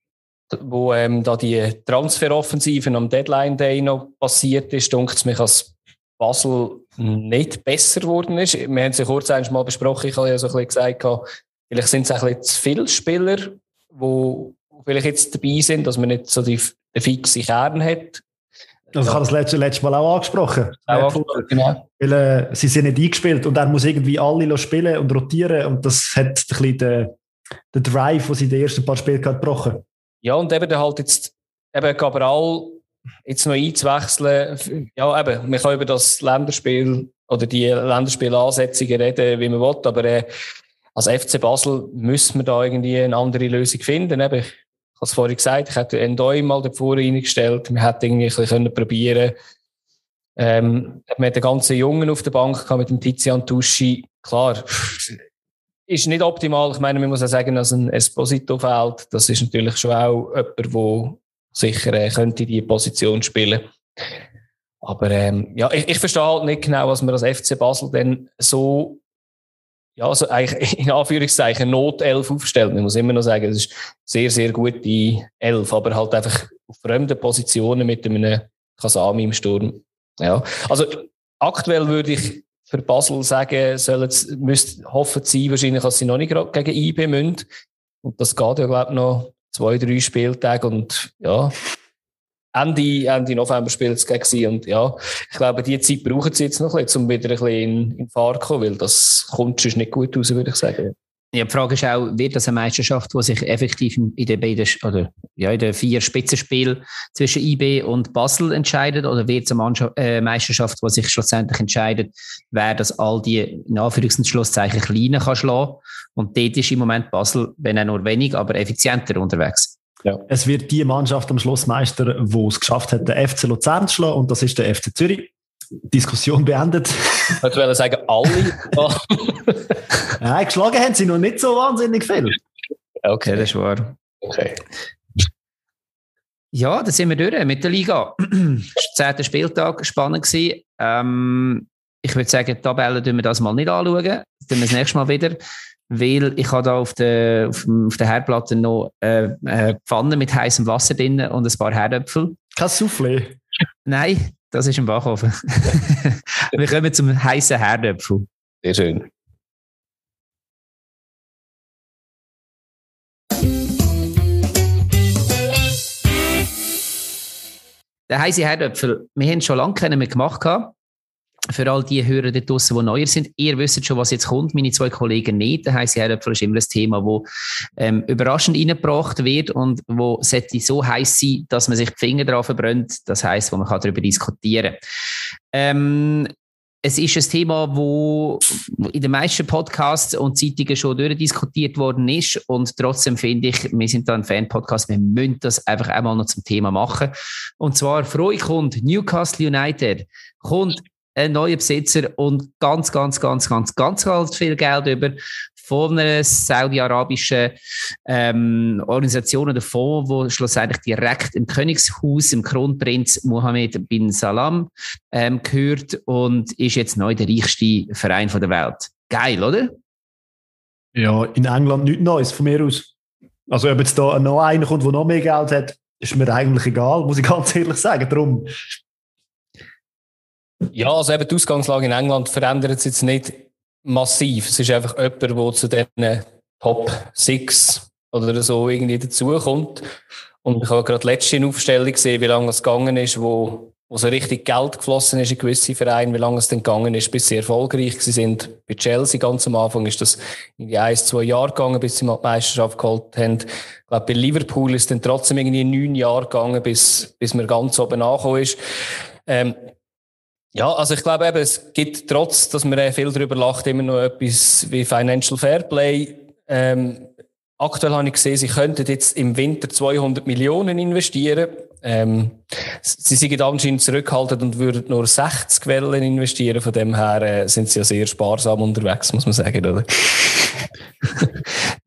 Speaker 3: wo ähm, da die Transferoffensiven am Deadline Day noch passiert ist, dunkt es mich, als Basel nicht besser geworden ist. Wir haben es ja kurz einmal besprochen, ich habe ja so ein bisschen gesagt, vielleicht sind es ein bisschen zu viele Spieler, die vielleicht jetzt dabei sind, dass man nicht so die, den fixen Kern hat.
Speaker 1: Also ich habe das letzte, letzte Mal auch angesprochen. Auch äh, genau. Weil äh, sie sind nicht eingespielt und er muss irgendwie alle spielen und rotieren und das hat ein bisschen den, den Drive, den sie in den ersten paar Spielen gebrochen.
Speaker 3: Ja, und eben halt jetzt, eben Cabral jetzt noch einzuwechseln, ja, eben, man kann über das Länderspiel oder die Länderspielansetzungen reden, wie man will, aber äh, als FC Basel müssen wir da irgendwie eine andere Lösung finden. Eben, habe es vorhin gesagt, ich hätte Endoi mal davor reingestellt, wir hätten irgendwie ein bisschen probieren ähm, wir hatten den ganzen Jungen auf der Bank mit dem Tizian Tuschi. Klar, ist nicht optimal. Ich meine, man muss auch sagen, dass ein Esposito fehlt. Das ist natürlich schon auch jemand, der sicher äh, könnte die Position spielen. Aber ähm, ja, ich, ich verstehe halt nicht genau, was man als FC Basel denn so ja, also eigentlich in Anführungszeichen Notelf aufstellt. Man muss immer noch sagen, es ist sehr, sehr gute Elf, aber halt einfach auf fremden Positionen mit einem Kasami im Sturm. Ja, also aktuell würde ich für Basel sagen, sollen müsste hoffen sie wahrscheinlich, dass sie noch nicht gerade gegen IB müssen. Und das geht ja, glaube ich, noch zwei, drei Spieltage und ja, Ende, Ende November spielt es gegen und ja, ich glaube, die Zeit brauchen sie jetzt noch ein bisschen, um wieder ein bisschen in, in Fahrt zu kommen, weil das kommt schon nicht gut raus, würde ich sagen.
Speaker 2: Ja, die Frage ist auch, wird das eine Meisterschaft, die sich effektiv in den beiden, oder, ja, in den vier Spitzenspielen zwischen IB und Basel entscheidet, oder wird es eine äh, Meisterschaft, die sich schlussendlich entscheidet, wer das all die, in Anführungs- und Schlusszeichen, Kleinen kann schlagen? Und dort ist im Moment Basel, wenn auch nur wenig, aber effizienter unterwegs.
Speaker 1: Ja. Es wird die Mannschaft am Schluss Meister, die es geschafft hat, den FC Luzern zu schlagen, und das ist der FC Zürich. Diskussion beendet.
Speaker 3: Ich würde sagen, alle.
Speaker 1: Nein, geschlagen haben sie noch nicht so wahnsinnig viel.
Speaker 2: Okay, das ist wahr.
Speaker 3: Okay.
Speaker 2: Ja, da sind wir durch mit der Liga. das war der zehnte Spieltag, spannend gewesen. Ähm, ich würde sagen, die Tabelle tun wir das mal nicht anschauen. Das tun wir das nächste Mal wieder. Weil ich habe da auf der, auf, auf der Herdplatte noch äh, eine Pfanne mit heißem Wasser drin und ein paar Herdöpfel.
Speaker 1: Kein Soufflé?
Speaker 2: Nein, das ist im Backofen. wir kommen zum heißen Herdöpfel.
Speaker 3: Sehr schön.
Speaker 2: Der heiße Herdöpfel, wir haben schon lange keinen mehr gemacht. Für all die Hörer da draussen, die neuer sind, ihr wisst schon, was jetzt kommt. Meine zwei Kollegen nicht. Der heiße Herdöpfel ist immer ein Thema, das ähm, überraschend reingebracht wird und wo sollte so heiß sein, dass man sich die Finger drauf verbrennt. Das heisst, wo man kann darüber diskutieren ähm, es ist ein Thema, wo in den meisten Podcasts und Zeitungen schon durchdiskutiert worden ist. Und trotzdem finde ich, wir sind da ein Fan-Podcast, wir müssen das einfach einmal noch zum Thema machen. Und zwar, Freude kommt Newcastle United, kommt ein neuer Besitzer und ganz, ganz, ganz, ganz, ganz, ganz viel Geld über von einer saudi-arabischen ähm, Organisation oder Fonds, wo schlussendlich direkt im Königshaus, im Kronprinz Mohammed bin Salam ähm, gehört und ist jetzt neu der reichste Verein der Welt. Geil, oder?
Speaker 1: Ja, in England nichts Neues von mir aus. Also ob jetzt da noch einer kommt, der noch mehr Geld hat, ist mir eigentlich egal, muss ich ganz ehrlich sagen. Darum.
Speaker 3: Ja, also eben die Ausgangslage in England verändert sich jetzt nicht massiv. Es ist einfach jemand, der zu diesen Top 6 oder so irgendwie dazukommt. Und ich habe gerade letzte Aufstellung gesehen, wie lange es gegangen ist, wo, wo so richtig Geld geflossen ist in gewisse Vereine, wie lange es denn gegangen ist, bis sie erfolgreich sind. Bei Chelsea ganz am Anfang ist das in die ein, zwei Jahre gegangen, bis sie mal die Meisterschaft geholt haben. Ich glaube, bei Liverpool ist es dann trotzdem irgendwie neun Jahre gegangen, bis, bis man ganz oben angekommen ist. Ähm, ja, also ich glaube eben, es gibt trotz, dass man viel darüber lacht, immer noch etwas wie Financial Fairplay. Ähm, aktuell habe ich gesehen, sie könnten jetzt im Winter 200 Millionen investieren. Ähm, sie sind anscheinend zurückhaltend und würden nur 60 Quellen investieren. Von dem her äh, sind sie ja sehr sparsam unterwegs, muss man sagen, oder?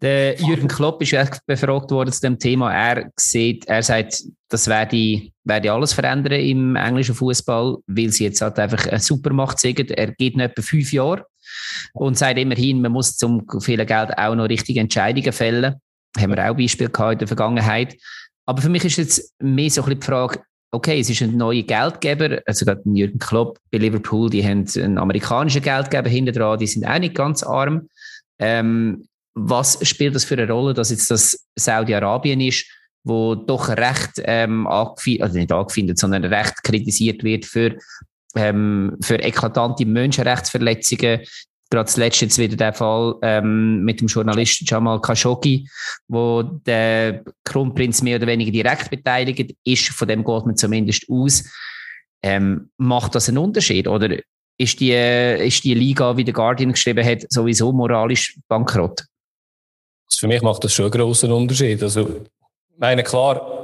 Speaker 2: Der Jürgen Klopp ist befragt worden zu dem Thema. Er sieht, er sagt, das werde, werde alles verändern im englischen Fußball, weil sie jetzt halt einfach eine Supermacht sind. Er geht noch etwa fünf Jahre und sagt immerhin, man muss zum vielen Geld auch noch richtige Entscheidungen fällen. Haben wir auch Beispiele gehabt in der Vergangenheit. Aber für mich ist jetzt mehr so ein bisschen die Frage, okay, es ist ein neuer Geldgeber, also gerade Jürgen Klopp bei Liverpool, die haben einen amerikanischen Geldgeber hinter dran, die sind auch nicht ganz arm. Ähm, was spielt das für eine Rolle, dass jetzt das Saudi-Arabien ist, wo doch recht ähm, angefindet, also nicht angefindet, sondern recht kritisiert wird für, ähm, für eklatante Menschenrechtsverletzungen, gerade zuletzt jetzt wieder der Fall ähm, mit dem Journalisten Jamal Khashoggi, wo der Kronprinz mehr oder weniger direkt beteiligt ist, von dem geht man zumindest aus. Ähm, macht das einen Unterschied oder ist die, ist die Liga, wie der Guardian geschrieben hat, sowieso moralisch bankrott?
Speaker 3: Also für mich macht das schon einen grossen Unterschied. Also, meine, klar,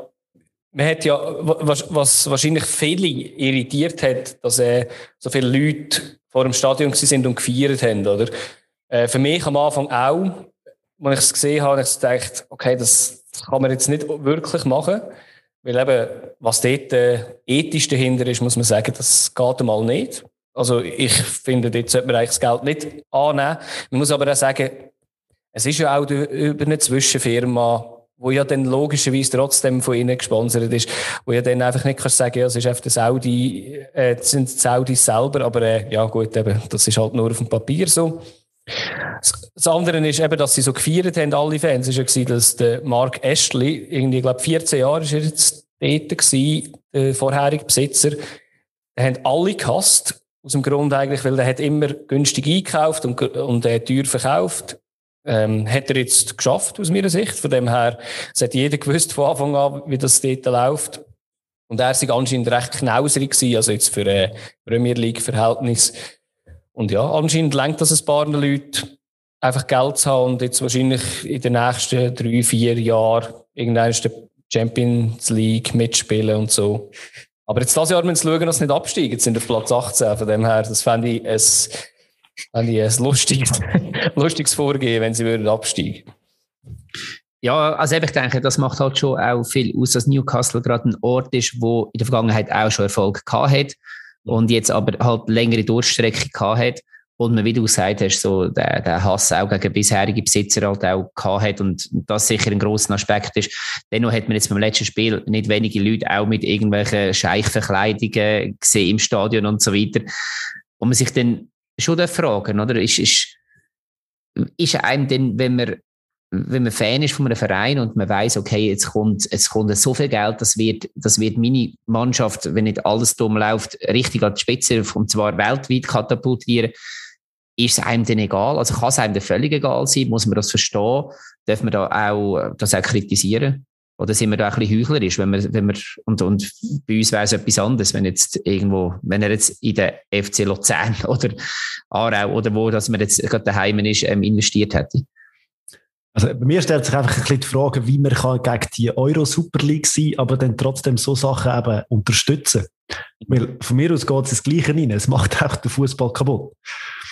Speaker 3: man hat ja, was, wahrscheinlich viele irritiert hat, dass äh, so viele Leute vor dem Stadion sind und gefeiert haben, oder? Äh, für mich am Anfang auch, als ich es gesehen habe, habe ich gedacht, okay, das kann man jetzt nicht wirklich machen. Weil eben, was dort äh, ethisch dahinter ist, muss man sagen, das geht einmal nicht. Also ich finde, dort sollte man eigentlich das Geld nicht annehmen. Man muss aber auch sagen, es ist ja auch über eine Zwischenfirma, wo ja dann logischerweise trotzdem von ihnen gesponsert ist, wo ja dann einfach nicht kannst sagen, ja, es ist einfach der Saudi, äh, das sind die Saudis selber, aber äh, ja gut, eben, das ist halt nur auf dem Papier so. Das andere ist eben, dass sie so gefeiert haben, alle Fans. War ja, dass der Mark Ashley, irgendwie, ich glaube 14 Jahre ist er jetzt dort gewesen, der vorherige Besitzer, den haben alle gehasst. Aus dem Grund eigentlich, weil der hat immer günstig eingekauft und, und äh, teuer verkauft. Ähm, hat er jetzt geschafft, aus meiner Sicht. Von dem her, es hat jeder gewusst von Anfang an, wie das dort läuft. Und er war anscheinend recht knauserig gewesen, also jetzt für äh, Premier League-Verhältnis. Und ja, anscheinend lenkt das ein paar Leute, einfach Geld zu haben und jetzt wahrscheinlich in den nächsten drei, vier Jahren irgendeine Champions League mitspielen und so. Aber jetzt das Jahr müssen wir schauen, dass sie nicht absteigen. Jetzt sind auf Platz 18. Von dem her, das fände ich ein, fände ich ein lustiges, lustiges Vorgehen, wenn sie würden absteigen
Speaker 2: ja, also ich denke, das macht halt schon auch viel aus, dass Newcastle gerade ein Ort ist, wo in der Vergangenheit auch schon Erfolg gehabt hat und jetzt aber halt längere Durchstrecke gehabt hat. Und man, wie du gesagt hast, so der, der Hass auch gegen bisherige Besitzer halt auch gehabt hat und das sicher ein grosser Aspekt ist. Dennoch hat man jetzt beim letzten Spiel nicht wenige Leute auch mit irgendwelchen Scheichverkleidungen gesehen im Stadion und so weiter. Und man sich dann schon fragen, oder? Ist, ist, ist einem denn, wenn man wenn man Fan ist von einem Verein und man weiß, okay, jetzt kommt, es kommt so viel Geld, das wird, das wird meine Mannschaft, wenn nicht alles dumm läuft, richtig an die Spitze, und zwar weltweit katapultieren, ist es einem denn egal? Also kann es einem denn völlig egal sein? Muss man das verstehen? Darf man da auch, das auch kritisieren? Oder sind wir da ein bisschen heuchlerisch, wenn wir, wenn wir, und, und bei uns wäre es etwas anderes, wenn jetzt irgendwo, wenn er jetzt in der FC Luzern oder Aarau oder wo, dass man jetzt gerade daheim ist, ähm, investiert hätte?
Speaker 1: Also bei mir stellt sich einfach ein bisschen die Frage, wie man kann gegen die Euro Super League sein, aber dann trotzdem so Sachen eben unterstützen. Weil von mir aus geht es das Gleiche rein. Es macht auch den Fußball kaputt.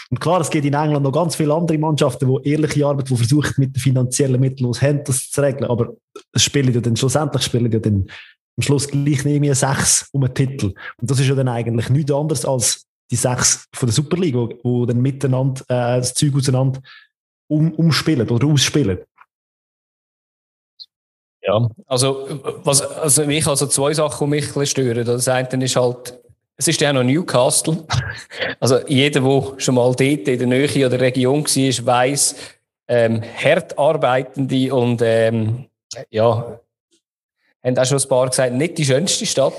Speaker 1: Und klar, es gibt in England noch ganz viele andere Mannschaften, die ehrliche Arbeit, die versuchen, mit den finanziellen Mitteln aus Händen zu regeln. Aber es spielen ja dann schlussendlich spielen ja dann am Schluss gleich irgendwie sechs um einen Titel. Und das ist ja dann eigentlich nichts anderes als die sechs von der Super League, wo dann miteinander äh, das Zeug auseinander um, umspielen oder ausspielen.
Speaker 3: Ja, also, was, also mich also zwei Sachen, die mich ein bisschen stören. Das eine ist halt, es ist ja noch Newcastle. Also jeder, der schon mal dort in der Nähe oder Region war, weiss, ähm, hart arbeitende und ähm, ja, haben auch schon ein paar gesagt, nicht die schönste Stadt,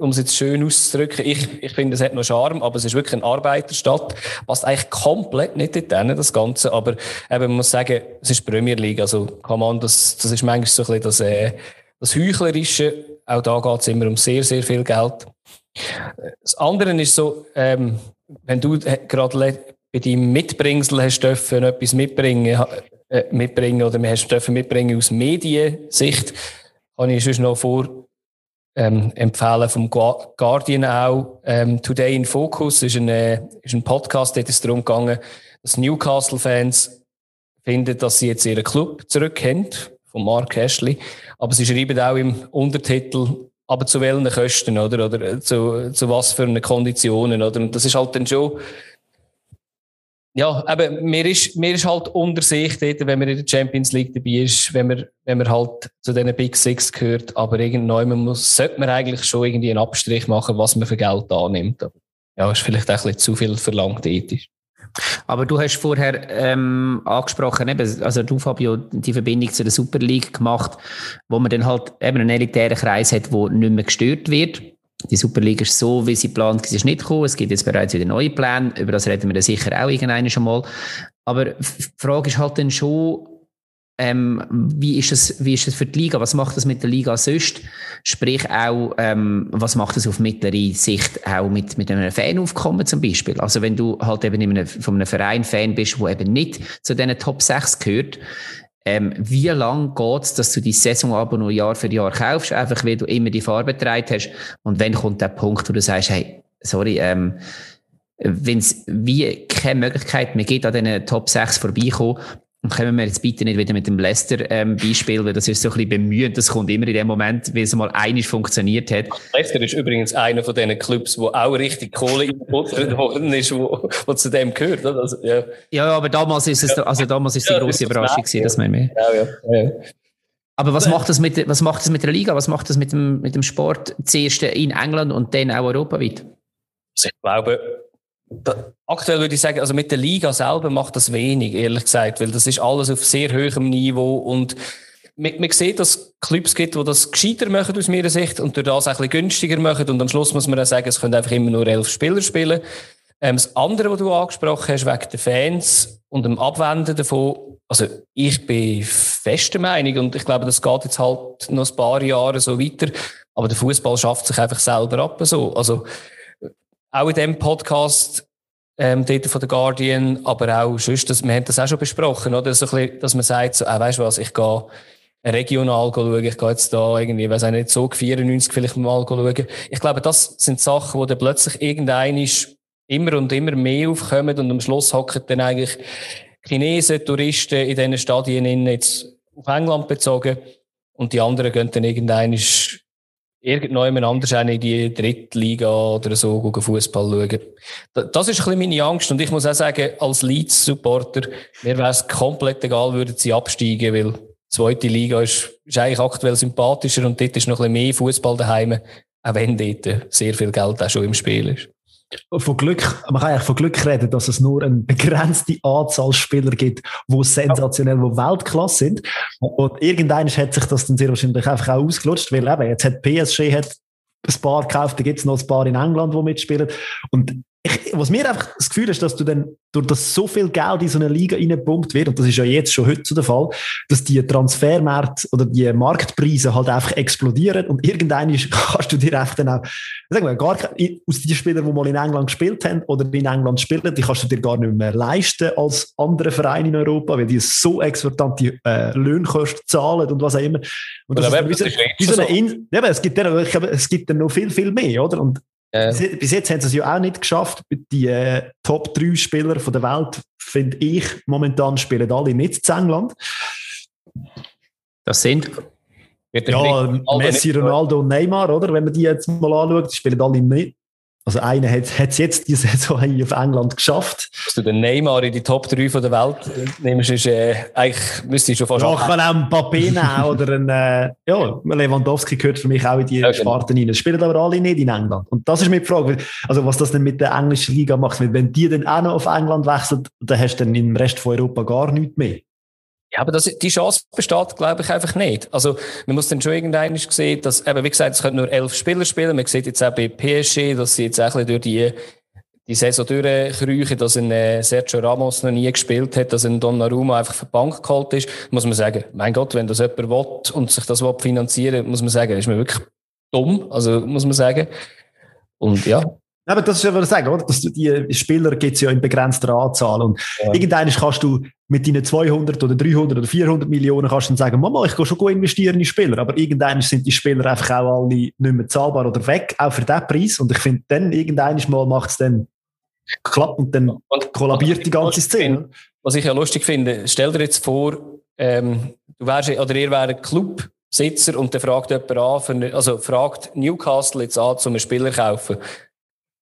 Speaker 3: um es jetzt schön auszudrücken. Ich, ich finde, es hat noch Charme, aber es ist wirklich eine Arbeiterstadt. Passt eigentlich komplett nicht in das Ganze. Aber eben, man muss sagen, es ist Premier League. Also, kann man, das, das ist manchmal so ein bisschen das, äh, das Heuchlerische. Auch da geht es immer um sehr, sehr viel Geld. Das andere ist so, ähm, wenn du gerade bei deinem Mitbringsel hast dürfen, etwas mitbringen, äh, mitbringen oder hast dürfen mitbringen aus Mediensicht, kann ich sonst noch vor ähm, empfehlen vom Guardian auch. Ähm, Today in Focus ist ein, äh, ist ein Podcast, dort ist darum gegangen, dass Newcastle-Fans finden, dass sie jetzt ihren Club zurückkennen, von Mark Ashley. Aber sie schreiben auch im Untertitel, aber zu welchen Kosten, oder? Oder zu, zu was für Konditionen, oder? Und das ist halt dann schon, ja, eben, mir ist, mir ist halt unter sich dort, wenn man in der Champions League dabei ist, wenn man, wenn man halt zu diesen Big Six gehört, aber irgendwann muss, sollte man eigentlich schon irgendwie einen Abstrich machen, was man für Geld annimmt. Aber, ja, ist vielleicht auch ein bisschen zu viel verlangt ethisch.
Speaker 2: Aber du hast vorher ähm, angesprochen, eben, also du Fabio, die Verbindung zu der Super League gemacht, wo man dann halt eben einen elitären Kreis hat, der nicht mehr gestört wird. die Superliga ist so, wie sie geplant ist, nicht gekommen. Es gibt jetzt bereits wieder neue Pläne. Über das reden wir dann sicher auch irgendwann schon mal. Aber die Frage ist halt dann schon, ähm, wie, ist das, wie ist das für die Liga? Was macht das mit der Liga sonst? Sprich auch, ähm, was macht das auf mittlere Sicht auch mit, mit einem Fanaufkommen zum Beispiel? Also wenn du halt eben in einem, von einem Verein Fan bist, wo eben nicht zu diesen Top 6 gehört, ähm, wie lang geht's, dass du die Saisonabo nur Jahr für Jahr kaufst, einfach weil du immer die Farbe getragen hast und wenn kommt der Punkt, wo du sagst, hey, sorry, ähm, wenn es wie keine Möglichkeit mehr gibt, an diesen Top 6 vorbeikommen, und kommen wir jetzt bitte nicht wieder mit dem Leicester-Beispiel, ähm, weil das ist so ein bisschen bemühend. Das kommt immer in dem Moment, weil es mal einig funktioniert hat.
Speaker 3: Leicester ist übrigens einer von diesen Clubs, wo auch richtig Kohle eingebuttert worden ist, wo, wo zu dem gehört. Also, ja.
Speaker 2: ja, aber damals ist es, also damals ist die grosse Überraschung gewesen, dass man mehr.
Speaker 3: Ja, ja, ja.
Speaker 2: Aber was macht das mit, was macht das mit der Liga? Was macht das mit dem, mit dem Sport? Zuerst in England und dann auch europaweit?
Speaker 3: Also ich glaube, Aktuell würde ich sagen, also mit der Liga selber macht das wenig, ehrlich gesagt, weil das ist alles auf sehr hohem Niveau und man, man sieht, dass es Clubs gibt, die das gescheiter machen aus meiner Sicht und durch das ein günstiger machen und am Schluss muss man auch sagen, es können einfach immer nur elf Spieler spielen. Ähm, das andere, was du angesprochen hast, wegen der Fans und dem Abwenden davon, also ich bin fester Meinung und ich glaube, das geht jetzt halt noch ein paar Jahre so weiter, aber der Fußball schafft sich einfach selber ab so. Also auch in dem Podcast ähm, dort von der Guardian, aber auch sonst, dass, wir haben das auch schon besprochen, oder? So ein bisschen, dass man sagt, so, äh, weißt du was, ich gehe regional schauen, ich gehe jetzt da irgendwie, weiß auch nicht, so 94 vielleicht mal schauen. Ich glaube, das sind Sachen, wo dann plötzlich irgendein ist, immer und immer mehr aufkommen und am Schluss hocken dann eigentlich Chinesen, Touristen in diesen Stadien jetzt auf England bezogen und die anderen gehen dann irgendein irgendjemand anders auch in die Drittliga oder so Fußball schauen. Das ist ein bisschen meine Angst. Und ich muss auch sagen, als Leeds-Supporter, mir wäre es komplett egal, würden sie absteigen, weil die zweite Liga ist, ist eigentlich aktuell sympathischer und dort ist noch ein bisschen mehr Fußball daheim, auch wenn dort sehr viel Geld auch schon im Spiel ist
Speaker 1: von Glück, man kann eigentlich von Glück reden, dass es nur eine begrenzte Anzahl Spieler gibt, die sensationell, die Weltklasse sind. Und irgendeiner hat sich das dann sehr wahrscheinlich einfach auch ausgelutscht, weil eben, jetzt hat PSG hat ein paar gekauft, da gibt es noch ein paar in England, die mitspielen. Und ich, was mir einfach das Gefühl ist, dass du dann, durch das so viel Geld in so eine Liga reingepumpt wird, und das ist ja jetzt schon heute so der Fall, dass die Transfermärkte oder die Marktpreise halt einfach explodieren und irgendwann kannst du dir einfach dann auch, sagen wir, gar aus den Spielern, die mal in England gespielt haben oder in England spielen, die kannst du dir gar nicht mehr leisten als andere Vereine in Europa, weil die so exorbitante äh, Löhnkosten zahlen und was auch immer. Und das, ist, wie, wie so eine In ja, es gibt dann, es gibt dann noch viel, viel mehr, oder? Und äh. Bis jetzt haben sie es ja auch nicht geschafft. Die äh, Top 3 Spieler von der Welt, finde ich, momentan spielen alle nicht in England.
Speaker 2: Das sind?
Speaker 1: Ja, Messi, Ronaldo und Neymar, oder? Wenn man die jetzt mal anschaut, die spielen alle nicht. Also einer hat es jetzt diese Saison hier auf England geschafft.
Speaker 3: Dass du den Neymar in die Top 3 von der Welt nimmst, ist äh, eigentlich, müsste ich schon fast...
Speaker 1: Auch einen Mbappé nehmen oder ein, äh, ja, Lewandowski gehört für mich auch in die ja, genau. Sparten rein. Das spielen aber alle nicht in England. Und das ist mir die Frage, also was das denn mit der englischen Liga macht. Wenn die dann auch noch auf England wechselt, dann hast du dann im Rest von Europa gar nichts mehr.
Speaker 3: Ja, aber das, die Chance besteht, glaube ich, einfach nicht. Also, man muss dann schon irgendwann sehen, dass, eben, wie gesagt, es können nur elf Spieler spielen. Man sieht jetzt auch bei PSG, dass sie jetzt auch ein bisschen durch die, die Saison durchkriechen, dass ein äh, Sergio Ramos noch nie gespielt hat, dass ein Donnarumma einfach die Bank geholt ist, muss man sagen, mein Gott, wenn das jemand will und sich das will finanzieren muss man sagen, ist man wirklich dumm, also, muss man sagen. Und ja,
Speaker 1: aber das ist ja, was ich sagen, oder? Dass die Spieler gibt es ja in begrenzter Anzahl. Und ja. irgendwann kannst du mit deinen 200 oder 300 oder 400 Millionen kannst du dann sagen, Mama, ich gehe schon gut investieren in Spieler. Aber irgendwann sind die Spieler einfach auch alle nicht mehr zahlbar oder weg, auch für diesen Preis. Und ich finde, dann irgendwann mal macht es dann klappt und dann und, kollabiert die ganze Szene.
Speaker 3: Was ich ja lustig finde, stell dir jetzt vor, ähm, du wärst, oder ihr wärt ein Clubsitzer und dann fragt jemand an, für, also fragt Newcastle jetzt an, um einen Spieler zu kaufen.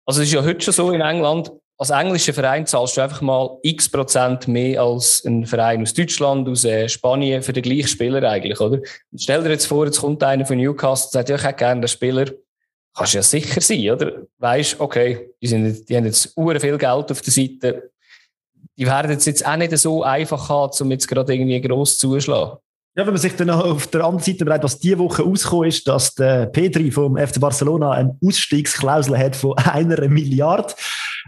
Speaker 3: Also es ist ja heute schon so in England, als englischer Verein zahlst du einfach mal x Prozent mehr als ein Verein aus Deutschland, aus äh, Spanien für den gleichen Spieler eigentlich, oder? stell dir jetzt vor, jetzt kommt einer von Newcastle und sagt, ja, ich hätte gerne den Spieler. Kannst ja sicher sein, oder? Weißt, okay, die, sind, die haben jetzt uhr viel Geld auf der Seite. Die werden es jetzt auch nicht so einfach haben, um jetzt gerade irgendwie gross zuschlagen.
Speaker 1: Ja, wenn man sich dann auf der anderen Seite bereitet, was diese Woche rausgekommen ist, dass der Petri vom FC Barcelona eine Ausstiegsklausel hat von einer Milliarde.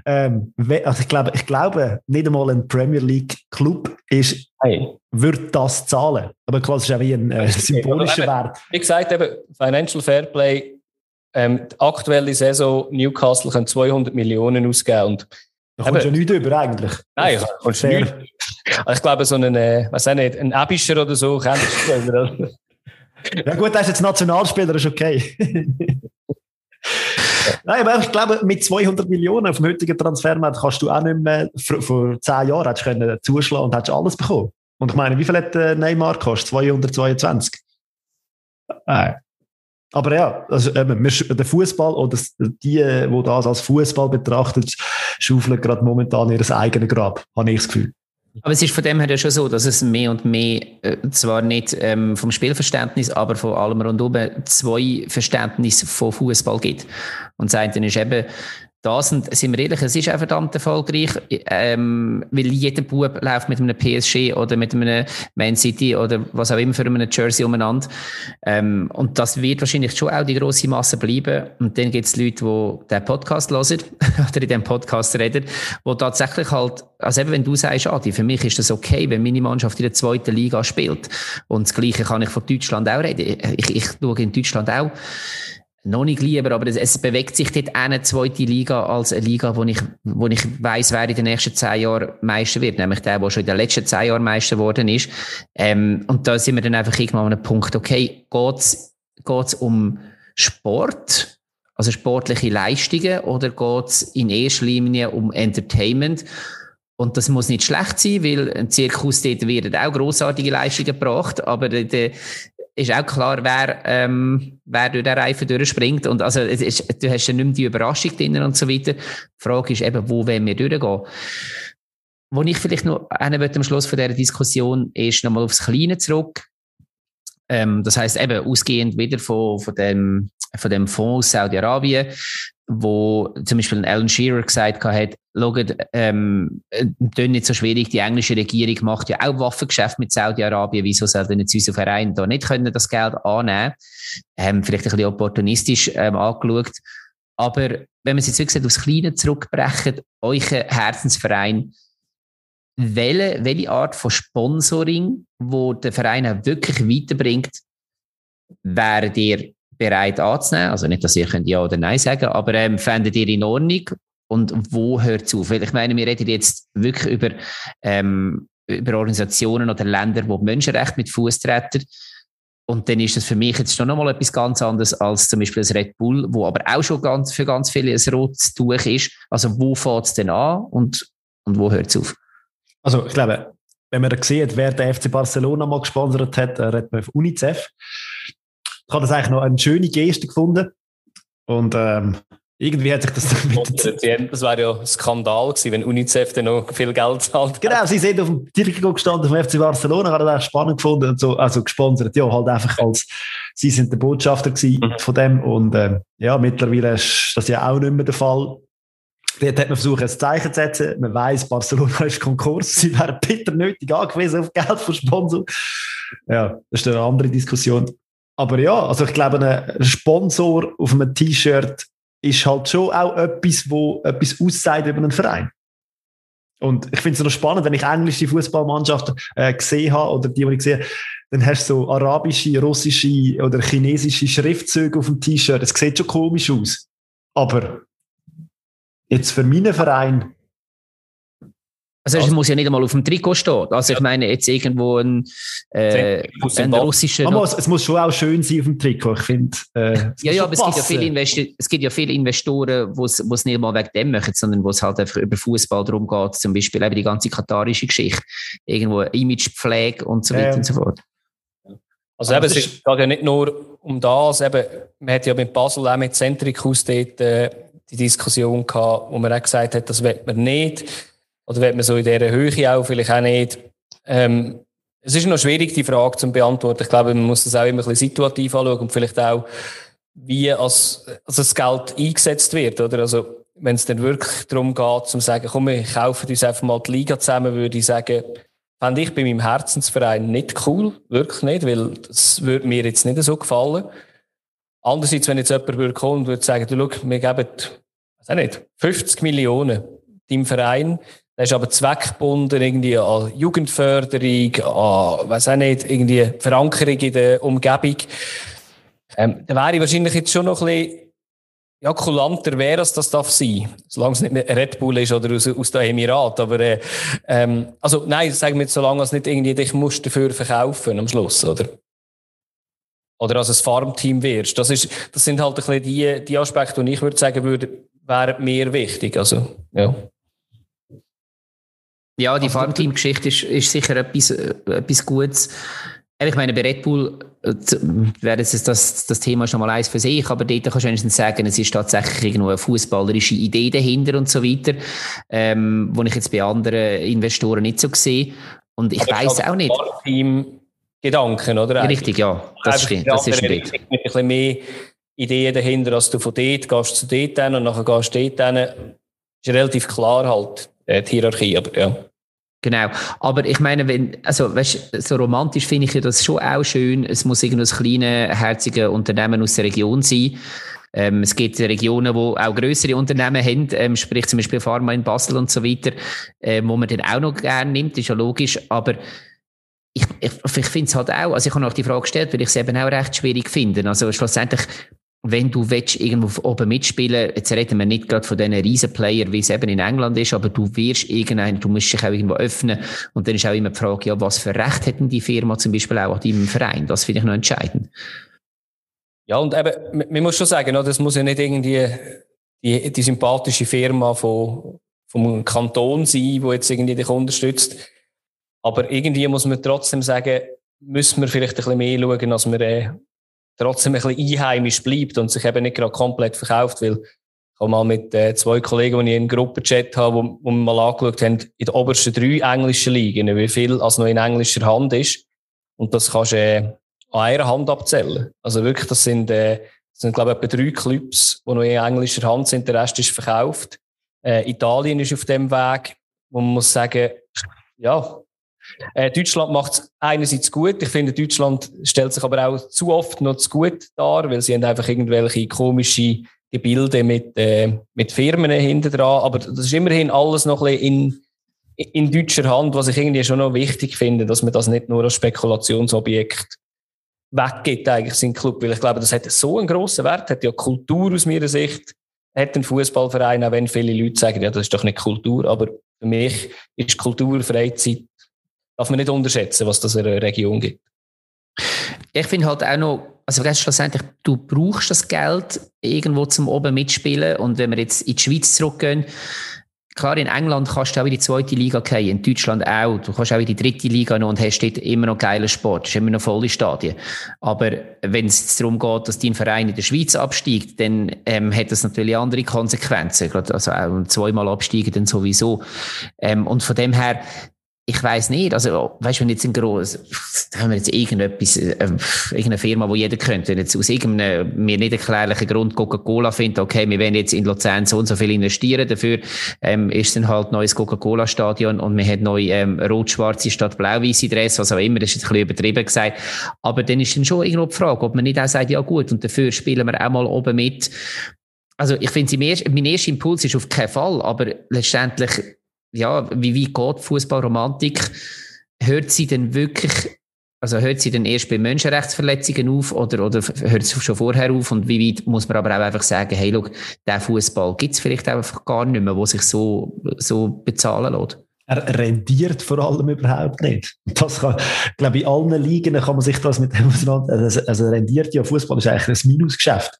Speaker 1: Ähm, also ich glaube, ich glaube, nicht einmal ein Premier League Club ist, hey. wird das zahlen. Aber klar, es ist auch wie ein äh, symbolischer eben, Wert.
Speaker 3: Wie gesagt, eben, Financial Fairplay, ähm, die aktuelle Saison Newcastle können 200 Millionen ausgeben und
Speaker 1: da kommt ja nichts über eigentlich.
Speaker 3: Nein, kommst nicht. Ich glaube, so einen, äh, auch nicht, ein Abischer oder so kennst du.
Speaker 1: ja gut, er ist jetzt Nationalspieler, ist okay. Nein, aber ich glaube, mit 200 Millionen auf dem heutigen Transfermarkt kannst du auch nicht mehr, vor, 10 Jahren können zuschlagen und hättest alles bekommen. Und ich meine, wie viel hat Neymar gekostet? 222? Nein. Aber ja, also eben, der Fußball oder die, die das als Fußball betrachtet, schaufeln gerade momentan ihr eigenes Grab, habe ich das Gefühl.
Speaker 2: Aber es ist von dem her ja schon so, dass es mehr und mehr, äh, zwar nicht ähm, vom Spielverständnis, aber von allem rundum zwei Verständnisse von Fußball gibt. Und das eine ist eben das, und sind wir ehrlich, es ist auch verdammt erfolgreich, ähm, weil jeder Bub läuft mit einem PSG oder mit einem Man City oder was auch immer für einem Jersey umeinander. Ähm, und das wird wahrscheinlich schon auch die grosse Masse bleiben. Und dann gibt es Leute, die den Podcast hören oder in dem Podcast reden, wo tatsächlich halt, also eben wenn du sagst, Adi, für mich ist das okay, wenn meine Mannschaft in der zweiten Liga spielt. Und das Gleiche kann ich von Deutschland auch reden. Ich, ich schaue in Deutschland auch noch nicht lieber, aber es, es bewegt sich dort eine zweite Liga als eine Liga, wo ich, wo ich weiss, wer in den nächsten zehn Jahren Meister wird, nämlich der, der schon in den letzten zehn Jahren Meister geworden ist. Ähm, und da sind wir dann einfach irgendwann an einem Punkt, okay, geht's, geht's um Sport, also sportliche Leistungen, oder geht's in erster Linie um Entertainment? Und das muss nicht schlecht sein, weil ein Zirkus dort werden auch grossartige Leistungen gebracht, aber der, ist auch klar, wer, ähm, wer durch den Reifen durchspringt. Und also, es ist, du hast ja nicht mehr die Überraschung drin und so weiter. Die Frage ist eben, wo wollen wir durchgehen? Wo ich vielleicht noch einen am Schluss von dieser Diskussion ist, nochmal aufs Kleine zurück. Ähm, das heißt eben, ausgehend wieder von, von dem, von dem Fonds Saudi-Arabien, wo zum Beispiel Alan Shearer gesagt hat, schaut, ähm, nicht so schwierig, die englische Regierung macht ja auch Waffengeschäft mit Saudi-Arabien, wieso soll denn jetzt unser Verein da nicht können das Geld annehmen ähm, Vielleicht ein bisschen opportunistisch ähm, angeschaut. Aber wenn man es jetzt wirklich aufs Kleine zurückbrechen, euer Herzensverein, welche, welche Art von Sponsoring, wo der Verein auch wirklich weiterbringt, wäre ihr bereit anzunehmen? Also nicht, dass ihr könnt Ja oder Nein sagen, aber ähm, fändet ihr in Ordnung? Und wo hört es auf? Weil ich meine, wir reden jetzt wirklich über, ähm, über Organisationen oder Länder, wo Menschenrechte mit Fuß treten. Und dann ist das für mich jetzt schon nochmal etwas ganz anderes als zum Beispiel das Red Bull, wo aber auch schon ganz, für ganz viele ein rotes Tuch ist. Also wo fängt es denn an und, und wo hört es auf?
Speaker 1: Also ich glaube, wenn man sieht, wer der FC Barcelona mal gesponsert hat, redet man auf UNICEF. Ich habe das eigentlich noch eine schöne Geste gefunden. Und ähm, irgendwie hat sich das
Speaker 3: damit... Das wäre ja ein Skandal gewesen, wenn UNICEF dann noch viel Geld zahlt.
Speaker 1: Genau, sie sind auf dem Trikot gestanden vom FC Barcelona, haben das spannend gefunden und so, also gesponsert, ja, halt einfach als, sie sind der Botschafter gewesen mhm. von dem und äh, ja, mittlerweile ist das ja auch nicht mehr der Fall. Dort hat man versucht, ein Zeichen zu setzen. Man weiss, Barcelona ist Konkurs. Sie wären bitter nötig angewiesen auf Geld von Sponsor. Ja, das ist eine andere Diskussion. Aber ja, also ich glaube, ein Sponsor auf einem T-Shirt ist halt schon auch etwas, wo etwas aussagt über einen Verein. Und ich finde es noch spannend, wenn ich englische Fußballmannschaften äh, gesehen habe oder die, die ich sehe, dann hast du so arabische, russische oder chinesische Schriftzüge auf dem T-Shirt. Das sieht schon komisch aus. Aber jetzt für meinen Verein
Speaker 2: also, es also, muss ja nicht einmal auf dem Trikot stehen. Also ich meine jetzt irgendwo ein, äh, ein russischer...
Speaker 1: Muss, es muss schon auch schön sein auf dem Trikot, ich finde. Äh,
Speaker 2: ja, ja, aber es gibt ja, viele es gibt ja viele Investoren, die es nicht mal wegen dem machen, sondern wo es halt einfach über Fußball darum geht, zum Beispiel eben die ganze katarische Geschichte, irgendwo Imagepflege und so weiter ähm. und so fort.
Speaker 3: Also eben, es geht ja nicht nur um das, eben, man hat ja mit Basel auch mit Centricus dort äh, die Diskussion gehabt, wo man auch gesagt hat, das will man nicht. Oder wird man so in dieser Höhe auch vielleicht auch nicht? Ähm, es ist noch schwierig, die Frage zu beantworten. Ich glaube, man muss das auch immer ein bisschen situativ anschauen und vielleicht auch, wie als, als das Geld eingesetzt wird, oder? Also, wenn es dann wirklich darum geht, zu sagen, komm, wir kaufen uns einfach mal die Liga zusammen, würde ich sagen, fände ich bei meinem Herzensverein nicht cool, wirklich nicht, weil das würde mir jetzt nicht so gefallen. Andererseits, wenn jetzt jemand würde kommen und würde sagen, du, schau, wir geben, weiß nicht, 50 Millionen deinem Verein, der ist aber zweckgebunden irgendwie an Jugendförderung, an, weiß auch nicht, irgendwie Verankerung in der Umgebung. Ähm, dann wäre ich wahrscheinlich jetzt schon noch ein bisschen ja, kulanter wäre es, das darf sein. Solange es nicht ein Red Bull ist oder aus, aus dem Emirat. Aber, äh, ähm, also, nein, sagen wir jetzt, solange es nicht irgendwie dich musst dafür verkaufen am Schluss, oder? Oder als ein Farmteam wirst. Das ist, das sind halt ein bisschen die, die Aspekte, die ich würde sagen würde, wären mir wichtig. Also, ja.
Speaker 2: Ja, die also, Farmteam-Geschichte ist, ist sicher etwas, äh, etwas Gutes. Ich meine, bei Red Bull äh, wäre das, das, das Thema schon mal eins für sich, aber dort kannst du wenigstens sagen, es ist tatsächlich irgendwo eine fußballerische Idee dahinter und so weiter, ähm, wo ich jetzt bei anderen Investoren nicht so sehe. Und ich weiß auch nicht.
Speaker 3: Team Gedanken, oder?
Speaker 2: Richtig, ja, das stimmt. Das ist ein
Speaker 3: Mit ein bisschen mehr Ideen dahinter, als du von dort gehst zu dort und nachher gehst du dort hin. Ist relativ klar halt, äh, die Hierarchie, aber ja.
Speaker 2: Genau. Aber ich meine, wenn, also, weißt, so romantisch finde ich das schon auch schön. Es muss irgendein kleines, herziges Unternehmen aus der Region sein. Ähm, es gibt Regionen, wo auch größere Unternehmen haben, ähm, sprich zum Beispiel Pharma in Basel und so weiter, ähm, wo man dann auch noch gerne nimmt, ist ja logisch. Aber ich, ich, ich finde es halt auch, also ich habe auch die Frage gestellt, weil ich es eben auch recht schwierig finde. Also schlussendlich wenn du willst, irgendwo oben mitspielen, jetzt reden wir nicht gerade von diesen Riesenplayer, wie es eben in England ist, aber du wirst irgendeinen, du musst dich auch irgendwo öffnen. Und dann ist auch immer die Frage, ja, was für Recht hat denn die Firma zum Beispiel auch an deinem Verein? Das finde ich noch entscheidend.
Speaker 3: Ja, und eben, man muss schon sagen, das muss ja nicht irgendwie die, die sympathische Firma von, vom Kanton sein, die jetzt irgendwie dich unterstützt. Aber irgendwie muss man trotzdem sagen, müssen wir vielleicht ein bisschen mehr schauen, als wir äh, trotzdem ein bisschen einheimisch bleibt und sich eben nicht gerade komplett verkauft, weil ich habe mal mit äh, zwei Kollegen, die ich in Gruppenchat habe, wo, wo wir mal angeschaut haben, in den obersten drei englischen Ligen, wie viel als noch in englischer Hand ist. Und das kannst du äh, an einer Hand abzählen. Also wirklich, das sind, äh, das sind glaube ich, etwa drei Clubs, die noch in englischer Hand sind. Der Rest ist verkauft. Äh, Italien ist auf dem Weg, wo man muss sagen, ja, äh, Deutschland macht es einerseits gut. Ich finde, Deutschland stellt sich aber auch zu oft noch zu gut dar, weil sie haben einfach irgendwelche komische Gebilde mit, äh, mit Firmen hinter dran. Aber das ist immerhin alles noch ein bisschen in, in deutscher Hand, was ich irgendwie schon noch wichtig finde, dass man das nicht nur als Spekulationsobjekt weggibt, eigentlich, sein Club. Weil ich glaube, das hat so einen grossen Wert, hat ja Kultur aus meiner Sicht, hat ein Fußballverein, auch wenn viele Leute sagen, ja, das ist doch nicht Kultur, aber für mich ist Kultur, Freizeit darf man nicht unterschätzen, was das in einer Region gibt.
Speaker 2: Ich finde halt auch noch, also schlussendlich, du brauchst das Geld irgendwo zum oben mitspielen und wenn wir jetzt in die Schweiz zurückgehen, klar, in England kannst du auch in die zweite Liga gehen, in Deutschland auch. Du kannst auch in die dritte Liga noch und hast dort immer noch geilen Sport. Es ist immer noch volle Stadien. Aber wenn es darum geht, dass dein Verein in der Schweiz absteigt, dann ähm, hat das natürlich andere Konsequenzen. Also auch zweimal absteigen dann sowieso. Ähm, und von dem her, ich weiß nicht, also, weißt wenn jetzt ein groß, haben wir jetzt irgendetwas, äh, irgendeine Firma, wo jeder könnte, wenn jetzt aus irgendeinem mir nicht erklärlichen Grund Coca-Cola findet, okay, wir werden jetzt in Luzern so und so viel investieren, dafür, ähm, ist dann halt neues Coca-Cola-Stadion und wir haben neu, ähm, rot-schwarze statt blau-weiße Dress, was auch immer, das ist jetzt ein bisschen übertrieben gesagt. Aber dann ist dann schon irgendwo die Frage, ob man nicht auch sagt, ja gut, und dafür spielen wir auch mal oben mit. Also, ich finde, mein erster Impuls ist auf keinen Fall, aber letztendlich, ja, wie weit geht Fußballromantik? Hört sie denn wirklich, also hört sie denn erst bei Menschenrechtsverletzungen auf oder, oder hört sie schon vorher auf? Und wie weit muss man aber auch einfach sagen, hey, schau, der Fußball gibt es vielleicht einfach gar nicht mehr, wo sich so, so bezahlen lässt?
Speaker 1: Er rendiert vor allem überhaupt nicht. Das kann, ich glaube, in allen Ligen kann man sich das mit dem auseinandersetzen. Also, also rendiert ja Fußball ist eigentlich ein Minusgeschäft.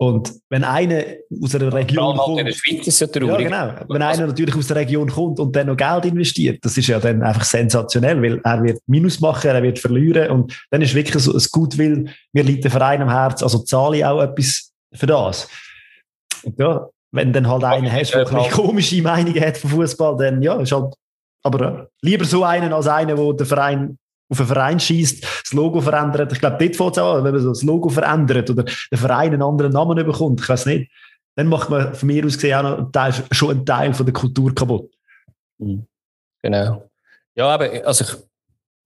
Speaker 1: Und wenn einer aus einer Region
Speaker 3: halt kommt. In der Schweiz ist ja
Speaker 1: traurig. Ja, genau. Wenn einer natürlich aus der Region kommt und dann noch Geld investiert, das ist ja dann einfach sensationell, weil er wird Minus machen, er wird verlieren und dann ist wirklich so ein Gutwill, mir liegt der Verein am Herz, also zahle ich auch etwas für das. Und ja, wenn dann halt einer hast, der eine komische Meinungen hat von Fußball, dann ja, ist halt, aber lieber so einen als einen, der den Verein auf einen Verein schießt, das Logo verändert. Ich glaube, dort fängt es an, wenn man so das Logo verändert oder der Verein einen anderen Namen bekommt, ich weiß nicht, dann macht man von mir aus gesehen auch noch Teil, schon einen Teil von der Kultur kaputt.
Speaker 3: Mhm. Genau. Ja, aber also ich,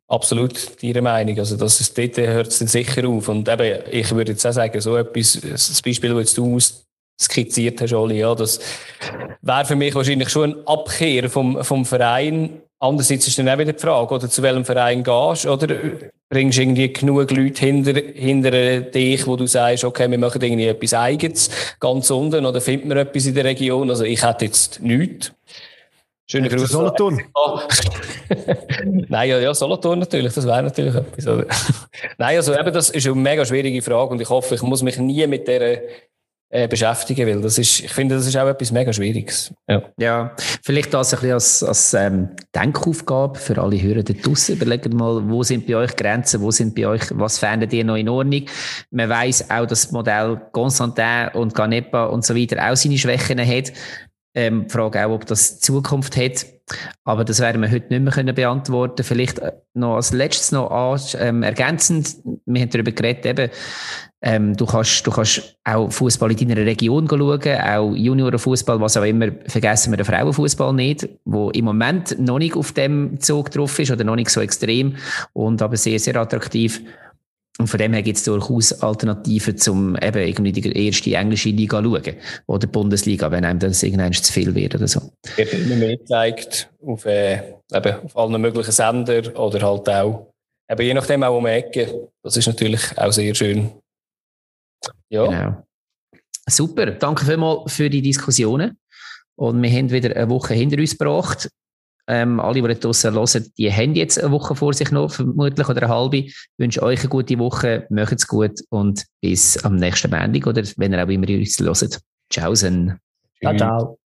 Speaker 3: absolut Ihre Meinung. Also das ist, dort hört es dann sicher auf. Und eben, ich würde jetzt auch sagen, so etwas, das Beispiel, das du skizziert hast, Oli, ja, das wäre für mich wahrscheinlich schon eine Abkehr vom, vom Verein. Andererseits ist dann auch wieder die Frage, oder zu welchem Verein gehst, oder bringst du irgendwie genug Leute hinter, hinter dich, wo du sagst, okay, wir machen irgendwie etwas Eigenes, ganz unten, oder finden wir etwas in der Region? Also ich hätte jetzt nichts.
Speaker 1: Schöne Grüße. Solothurn.
Speaker 3: Nein, ja, ja, Solothurn natürlich, das wäre natürlich etwas. Nein, also eben, das ist eine mega schwierige Frage und ich hoffe, ich muss mich nie mit der äh, beschäftigen, weil das ist, ich finde, das ist auch etwas mega Schwieriges.
Speaker 2: Ja, ja vielleicht das ein bisschen als, als ähm, Denkaufgabe für alle Hörer da draussen. Überlegt mal, wo sind bei euch Grenzen, wo sind bei euch, was fändet ihr noch in Ordnung? Man weiß auch, dass das Modell Constantin und Ganepa und so weiter auch seine Schwächen hat. Ähm, Frage auch, ob das Zukunft hat. Aber das werden wir heute nicht mehr können beantworten. Vielleicht äh, noch als letztes noch ähm, ergänzend. Wir haben darüber geredet, eben, ähm, du kannst, du kannst auch Fußball in deiner Region schauen, auch Juniorenfußball, was auch immer. Vergessen wir den Frauenfußball nicht, wo im Moment noch nicht auf dem Zug drauf ist oder noch nicht so extrem und aber sehr, sehr attraktiv. Und von dem her gibt es durchaus Alternativen, um eben irgendwie die erste englische Liga zu schauen. Oder die Bundesliga, wenn einem das irgendwann zu viel wird oder so.
Speaker 3: Wird immer mehr gezeigt auf, äh, eben auf allen möglichen Sendern oder halt auch, eben je nachdem auch um die Ecke. Das ist natürlich auch sehr schön.
Speaker 2: Ja. Genau. Super, danke vielmals für die Diskussionen. Und wir haben wieder eine Woche hinter uns gebracht. Ähm, alle, die draußen hören, die haben jetzt eine Woche vor sich noch, vermutlich, oder eine halbe. Ich wünsche euch eine gute Woche, macht es gut und bis am nächsten Montag oder wenn ihr auch immer uns hört. Ciao.
Speaker 1: Ciao, ciao.